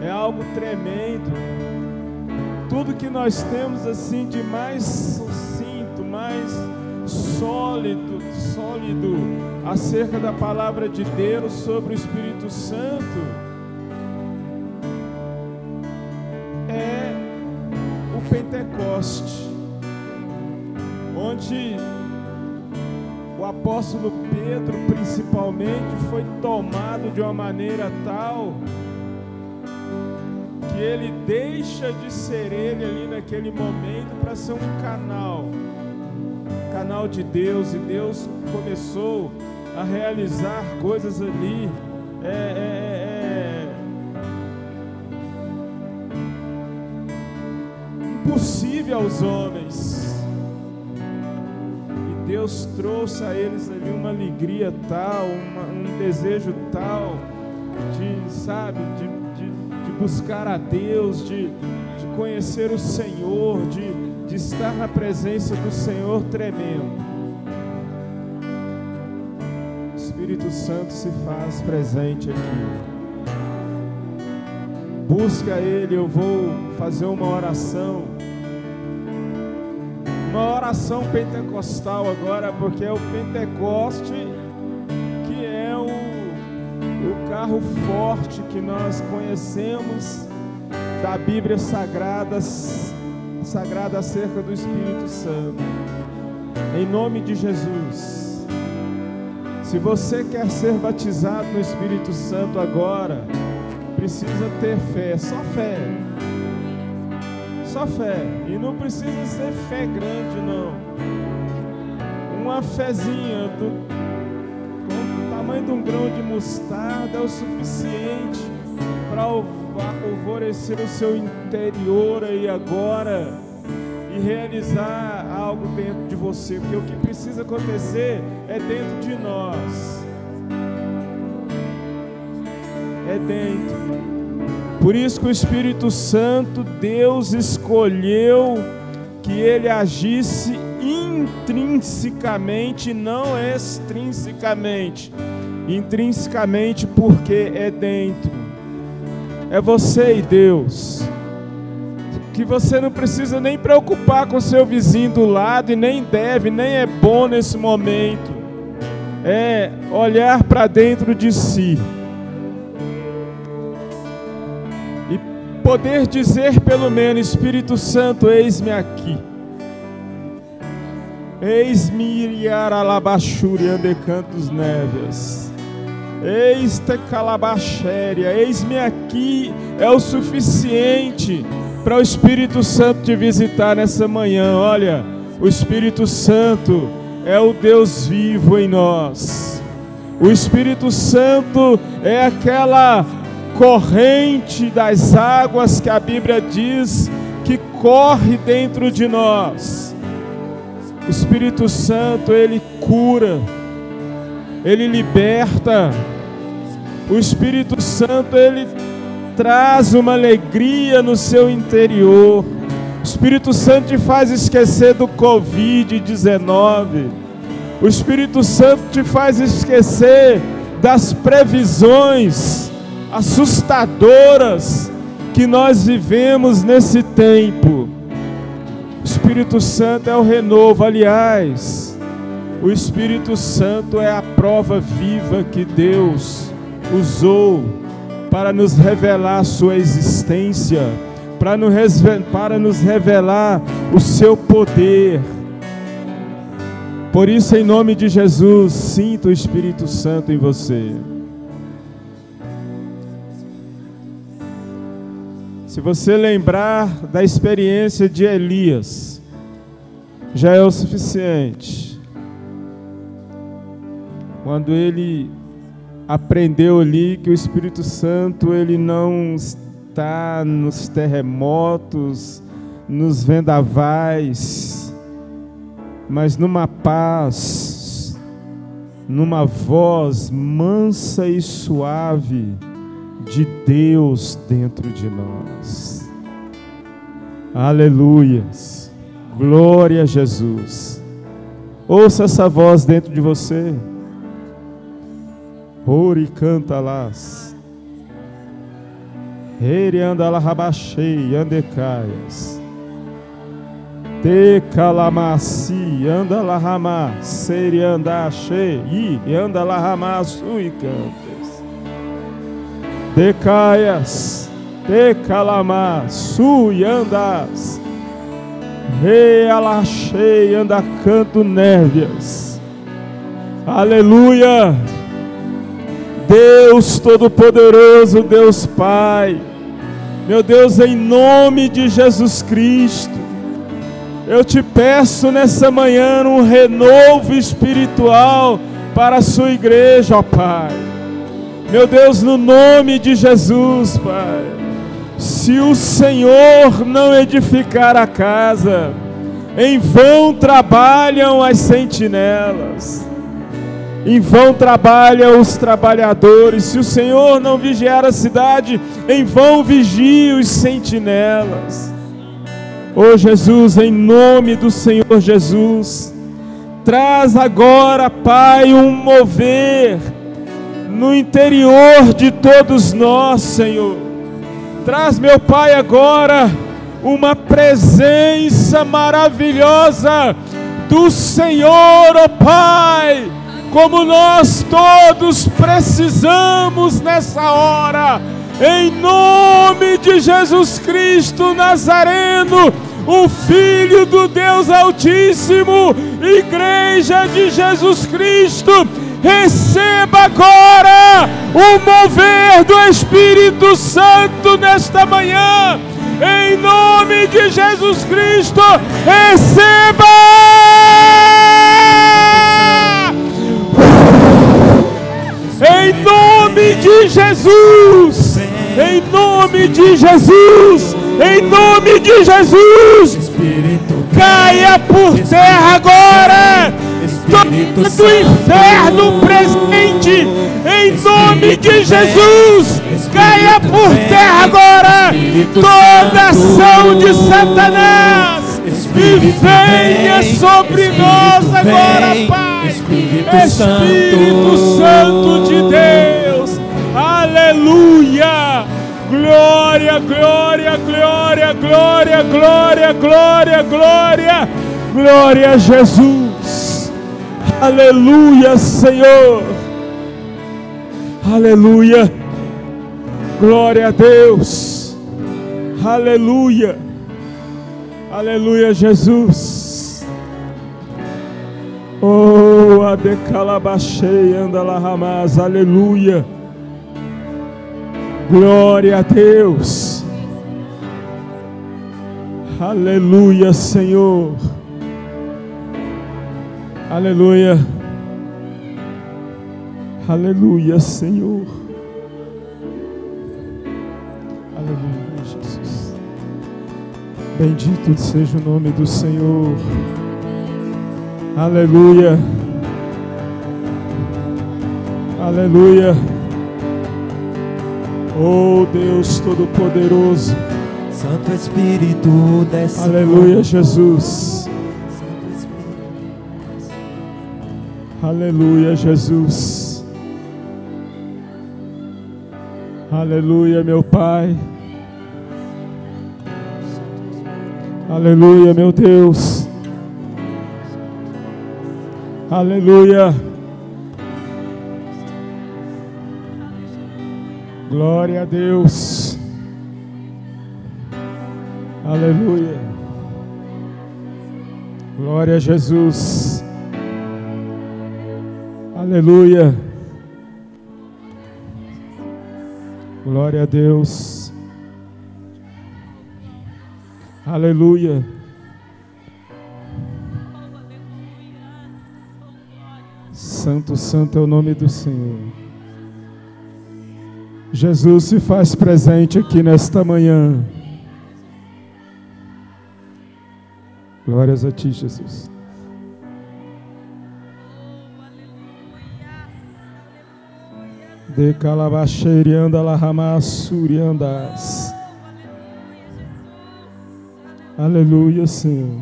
É algo tremendo. Tudo que nós temos assim de mais sucinto, mais sólido, sólido acerca da palavra de Deus sobre o Espírito Santo é o Pentecoste, onde o apóstolo Pedro, principalmente, foi tomado de uma maneira tal que ele deixa de ser ele ali naquele momento para ser um canal canal de Deus e Deus começou a realizar coisas ali. É, é, é, impossível aos homens. E Deus trouxe a eles ali uma alegria tal, uma, um desejo tal de, sabe, de, de, de buscar a Deus, de, de conhecer o Senhor, de, de estar na presença do Senhor tremendo. O Espírito Santo se faz presente aqui. Busca Ele, eu vou fazer uma oração. Uma oração pentecostal agora, porque é o Pentecoste que é o, o carro forte que nós conhecemos da Bíblia Sagrada, sagrada acerca do Espírito Santo. Em nome de Jesus. Se você quer ser batizado no Espírito Santo agora, precisa ter fé, só fé. Só fé. E não precisa ser fé grande, não. Uma fezinha do, com o tamanho de um grão de mostarda é o suficiente para ouvir alvorecer o seu interior aí agora e realizar algo dentro de você, porque o que precisa acontecer é dentro de nós. É dentro. Por isso que o Espírito Santo, Deus escolheu que ele agisse intrinsecamente, não extrinsecamente. Intrinsecamente, porque é dentro é você e Deus. Que você não precisa nem preocupar com seu vizinho do lado e nem deve, nem é bom nesse momento. É olhar para dentro de si. E poder dizer pelo menos, Espírito Santo, eis-me aqui. Eis-me iriaralabachuri andecantos névias. Eis-te calabachéria, eis-me aqui, é o suficiente para o Espírito Santo te visitar nessa manhã. Olha, o Espírito Santo é o Deus vivo em nós. O Espírito Santo é aquela corrente das águas que a Bíblia diz que corre dentro de nós. O Espírito Santo, ele cura, ele liberta, o Espírito Santo, ele traz uma alegria no seu interior. O Espírito Santo te faz esquecer do Covid-19. O Espírito Santo te faz esquecer das previsões assustadoras que nós vivemos nesse tempo. O Espírito Santo é o renovo, aliás. O Espírito Santo é a prova viva que Deus usou para nos revelar a sua existência, para nos revelar o seu poder. Por isso, em nome de Jesus, sinta o Espírito Santo em você. Se você lembrar da experiência de Elias, já é o suficiente. Quando ele aprendeu ali que o Espírito Santo ele não está nos terremotos, nos vendavais, mas numa paz, numa voz mansa e suave de Deus dentro de nós. Aleluias. Glória a Jesus. Ouça essa voz dentro de você. Ori canta las. Ere anda la rabachei, andecaias. Te calamaci, anda la ramá, seri anda achei, e anda la ramá, sui cantes. Decaias, te calamá, sui andas. Rei alachei, anda canto névias. Aleluia. Deus Todo-Poderoso, Deus Pai, meu Deus, em nome de Jesus Cristo, eu te peço nessa manhã um renovo espiritual para a sua igreja, ó Pai. Meu Deus, no nome de Jesus, Pai. Se o Senhor não edificar a casa, em vão trabalham as sentinelas. Em vão trabalham os trabalhadores. Se o Senhor não vigiar a cidade, em vão vigiam os sentinelas. Oh Jesus, em nome do Senhor Jesus, traz agora, Pai, um mover no interior de todos nós, Senhor. Traz, meu Pai, agora uma presença maravilhosa do Senhor, oh Pai, como nós todos precisamos nessa hora, em nome de Jesus Cristo Nazareno, o Filho do Deus Altíssimo, Igreja de Jesus Cristo, receba agora o mover do Espírito Santo nesta manhã em nome de Jesus Cristo, receba! Em nome de Jesus, em nome de Jesus, em nome de Jesus, caia por terra agora! Todo do inferno presente, em nome de Jesus, caia por terra agora! Toda ação de Satanás e venha sobre nós agora, Pai, Espírito Santo de Deus, aleluia. Glória, glória, glória, glória, glória, glória, glória, glória a Jesus. Aleluia, Senhor. Aleluia. Glória a Deus. Aleluia. Aleluia, Jesus. Oh, Aleluia. Glória a Deus. Aleluia, Senhor. Aleluia. Aleluia, Senhor. Aleluia, Jesus. Bendito seja o nome do Senhor. Aleluia. Aleluia. Oh Deus Todo-Poderoso. Santo Espírito desce. Aleluia, Jesus. Aleluia, Jesus. Aleluia, meu Pai. Aleluia, meu Deus. Aleluia. Glória a Deus. Aleluia. Glória a Jesus. Aleluia. Glória a Deus. Aleluia. Santo, santo é o nome do Senhor. Jesus se faz presente aqui nesta manhã. Glórias a Ti, Jesus. De calabacheirianda larramassuriandas. Aleluia, Senhor.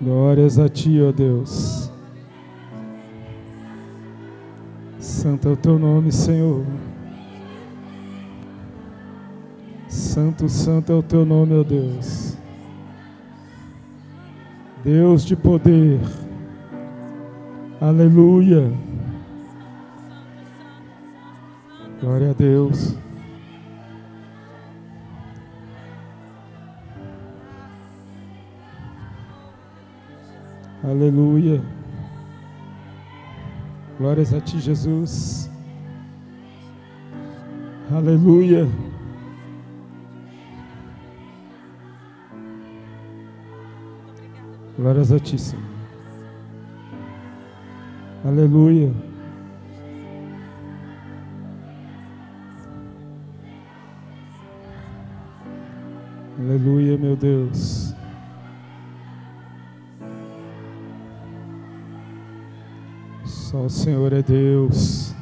Glórias a Ti, ó Deus. Santo é o Teu nome, Senhor. Santo, santo é o Teu nome, ó Deus. Deus de poder. Aleluia. Glória a Deus. Aleluia. Glórias a Ti, Jesus. Aleluia. Glórias a Ti, Senhor. Aleluia. Aleluia, meu Deus. Só o Senhor é Deus.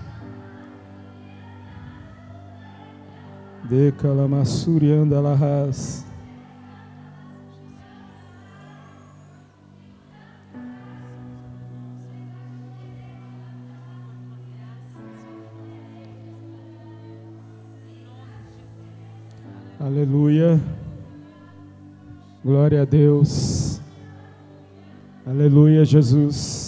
De calamassurianda lahas. Aleluia. Glória a Deus. Aleluia, Jesus.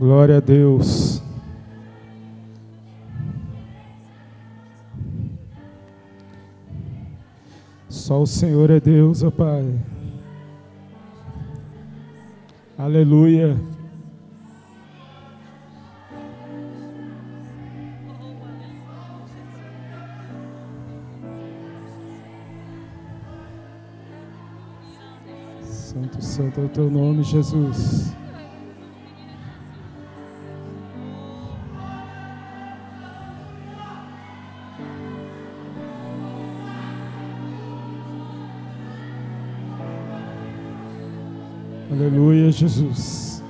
Glória a Deus. Só o Senhor é Deus, ó Pai. Aleluia. Santo, santo é o teu nome, Jesus. Aleluia, Jesus.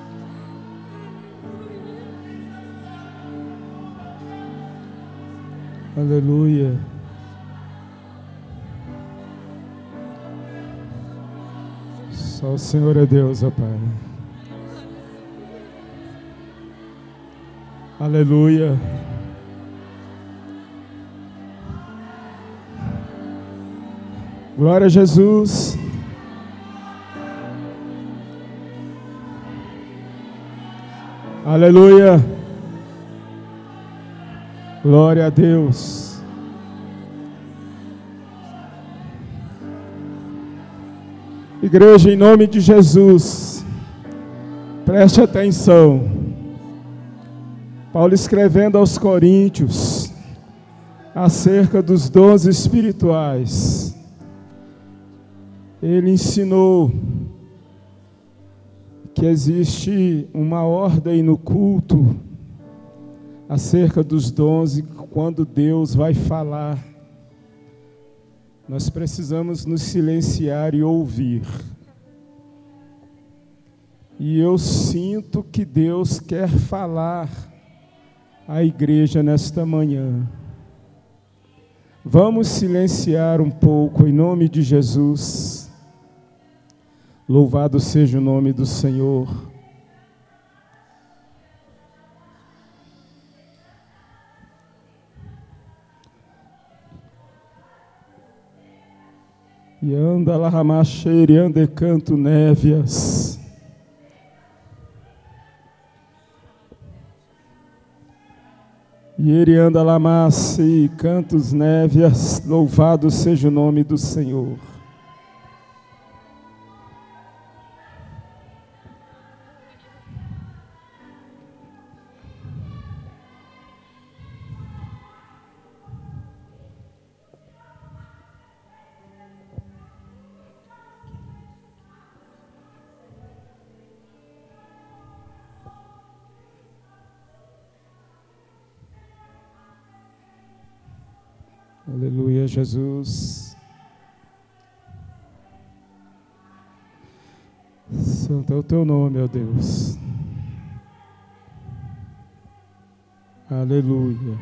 Aleluia. Só o Senhor é Deus, ó Pai. Aleluia. Glória a Jesus. Aleluia. Glória a Deus. Igreja, em nome de Jesus, preste atenção. Paulo escrevendo aos Coríntios acerca dos dons espirituais, ele ensinou que existe uma ordem no culto acerca dos dons quando Deus vai falar, nós precisamos nos silenciar e ouvir. E eu sinto que Deus quer falar à igreja nesta manhã. Vamos silenciar um pouco em nome de Jesus. Louvado seja o nome do Senhor. E anda lá ramacheire, anda canto névias. E ele anda lá e cantos névias, louvado seja o nome do Senhor. Aleluia, Jesus. Santo é o teu nome, ó Deus. Aleluia.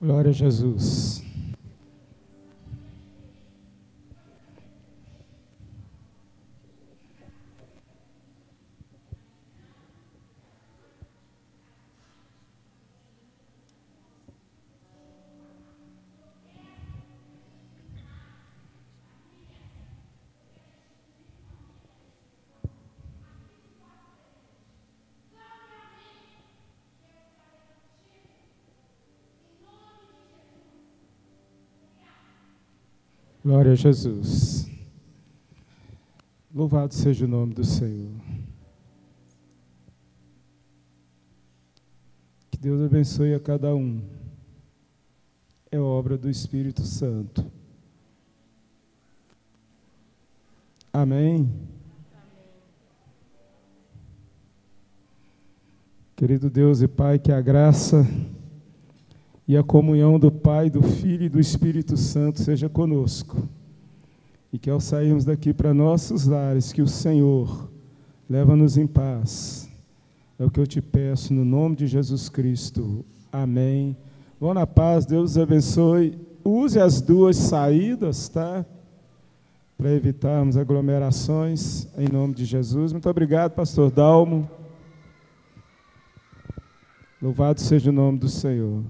Glória a Jesus. Glória a Jesus. Louvado seja o nome do Senhor. Que Deus abençoe a cada um. É obra do Espírito Santo. Amém. Querido Deus e Pai, que a graça e a comunhão do Pai, do Filho e do Espírito Santo seja conosco. E que ao sairmos daqui para nossos lares, que o Senhor leva-nos em paz. É o que eu te peço no nome de Jesus Cristo. Amém. Vão na paz, Deus abençoe. Use as duas saídas, tá? Para evitarmos aglomerações, em nome de Jesus. Muito obrigado, pastor Dalmo. Louvado seja o nome do Senhor.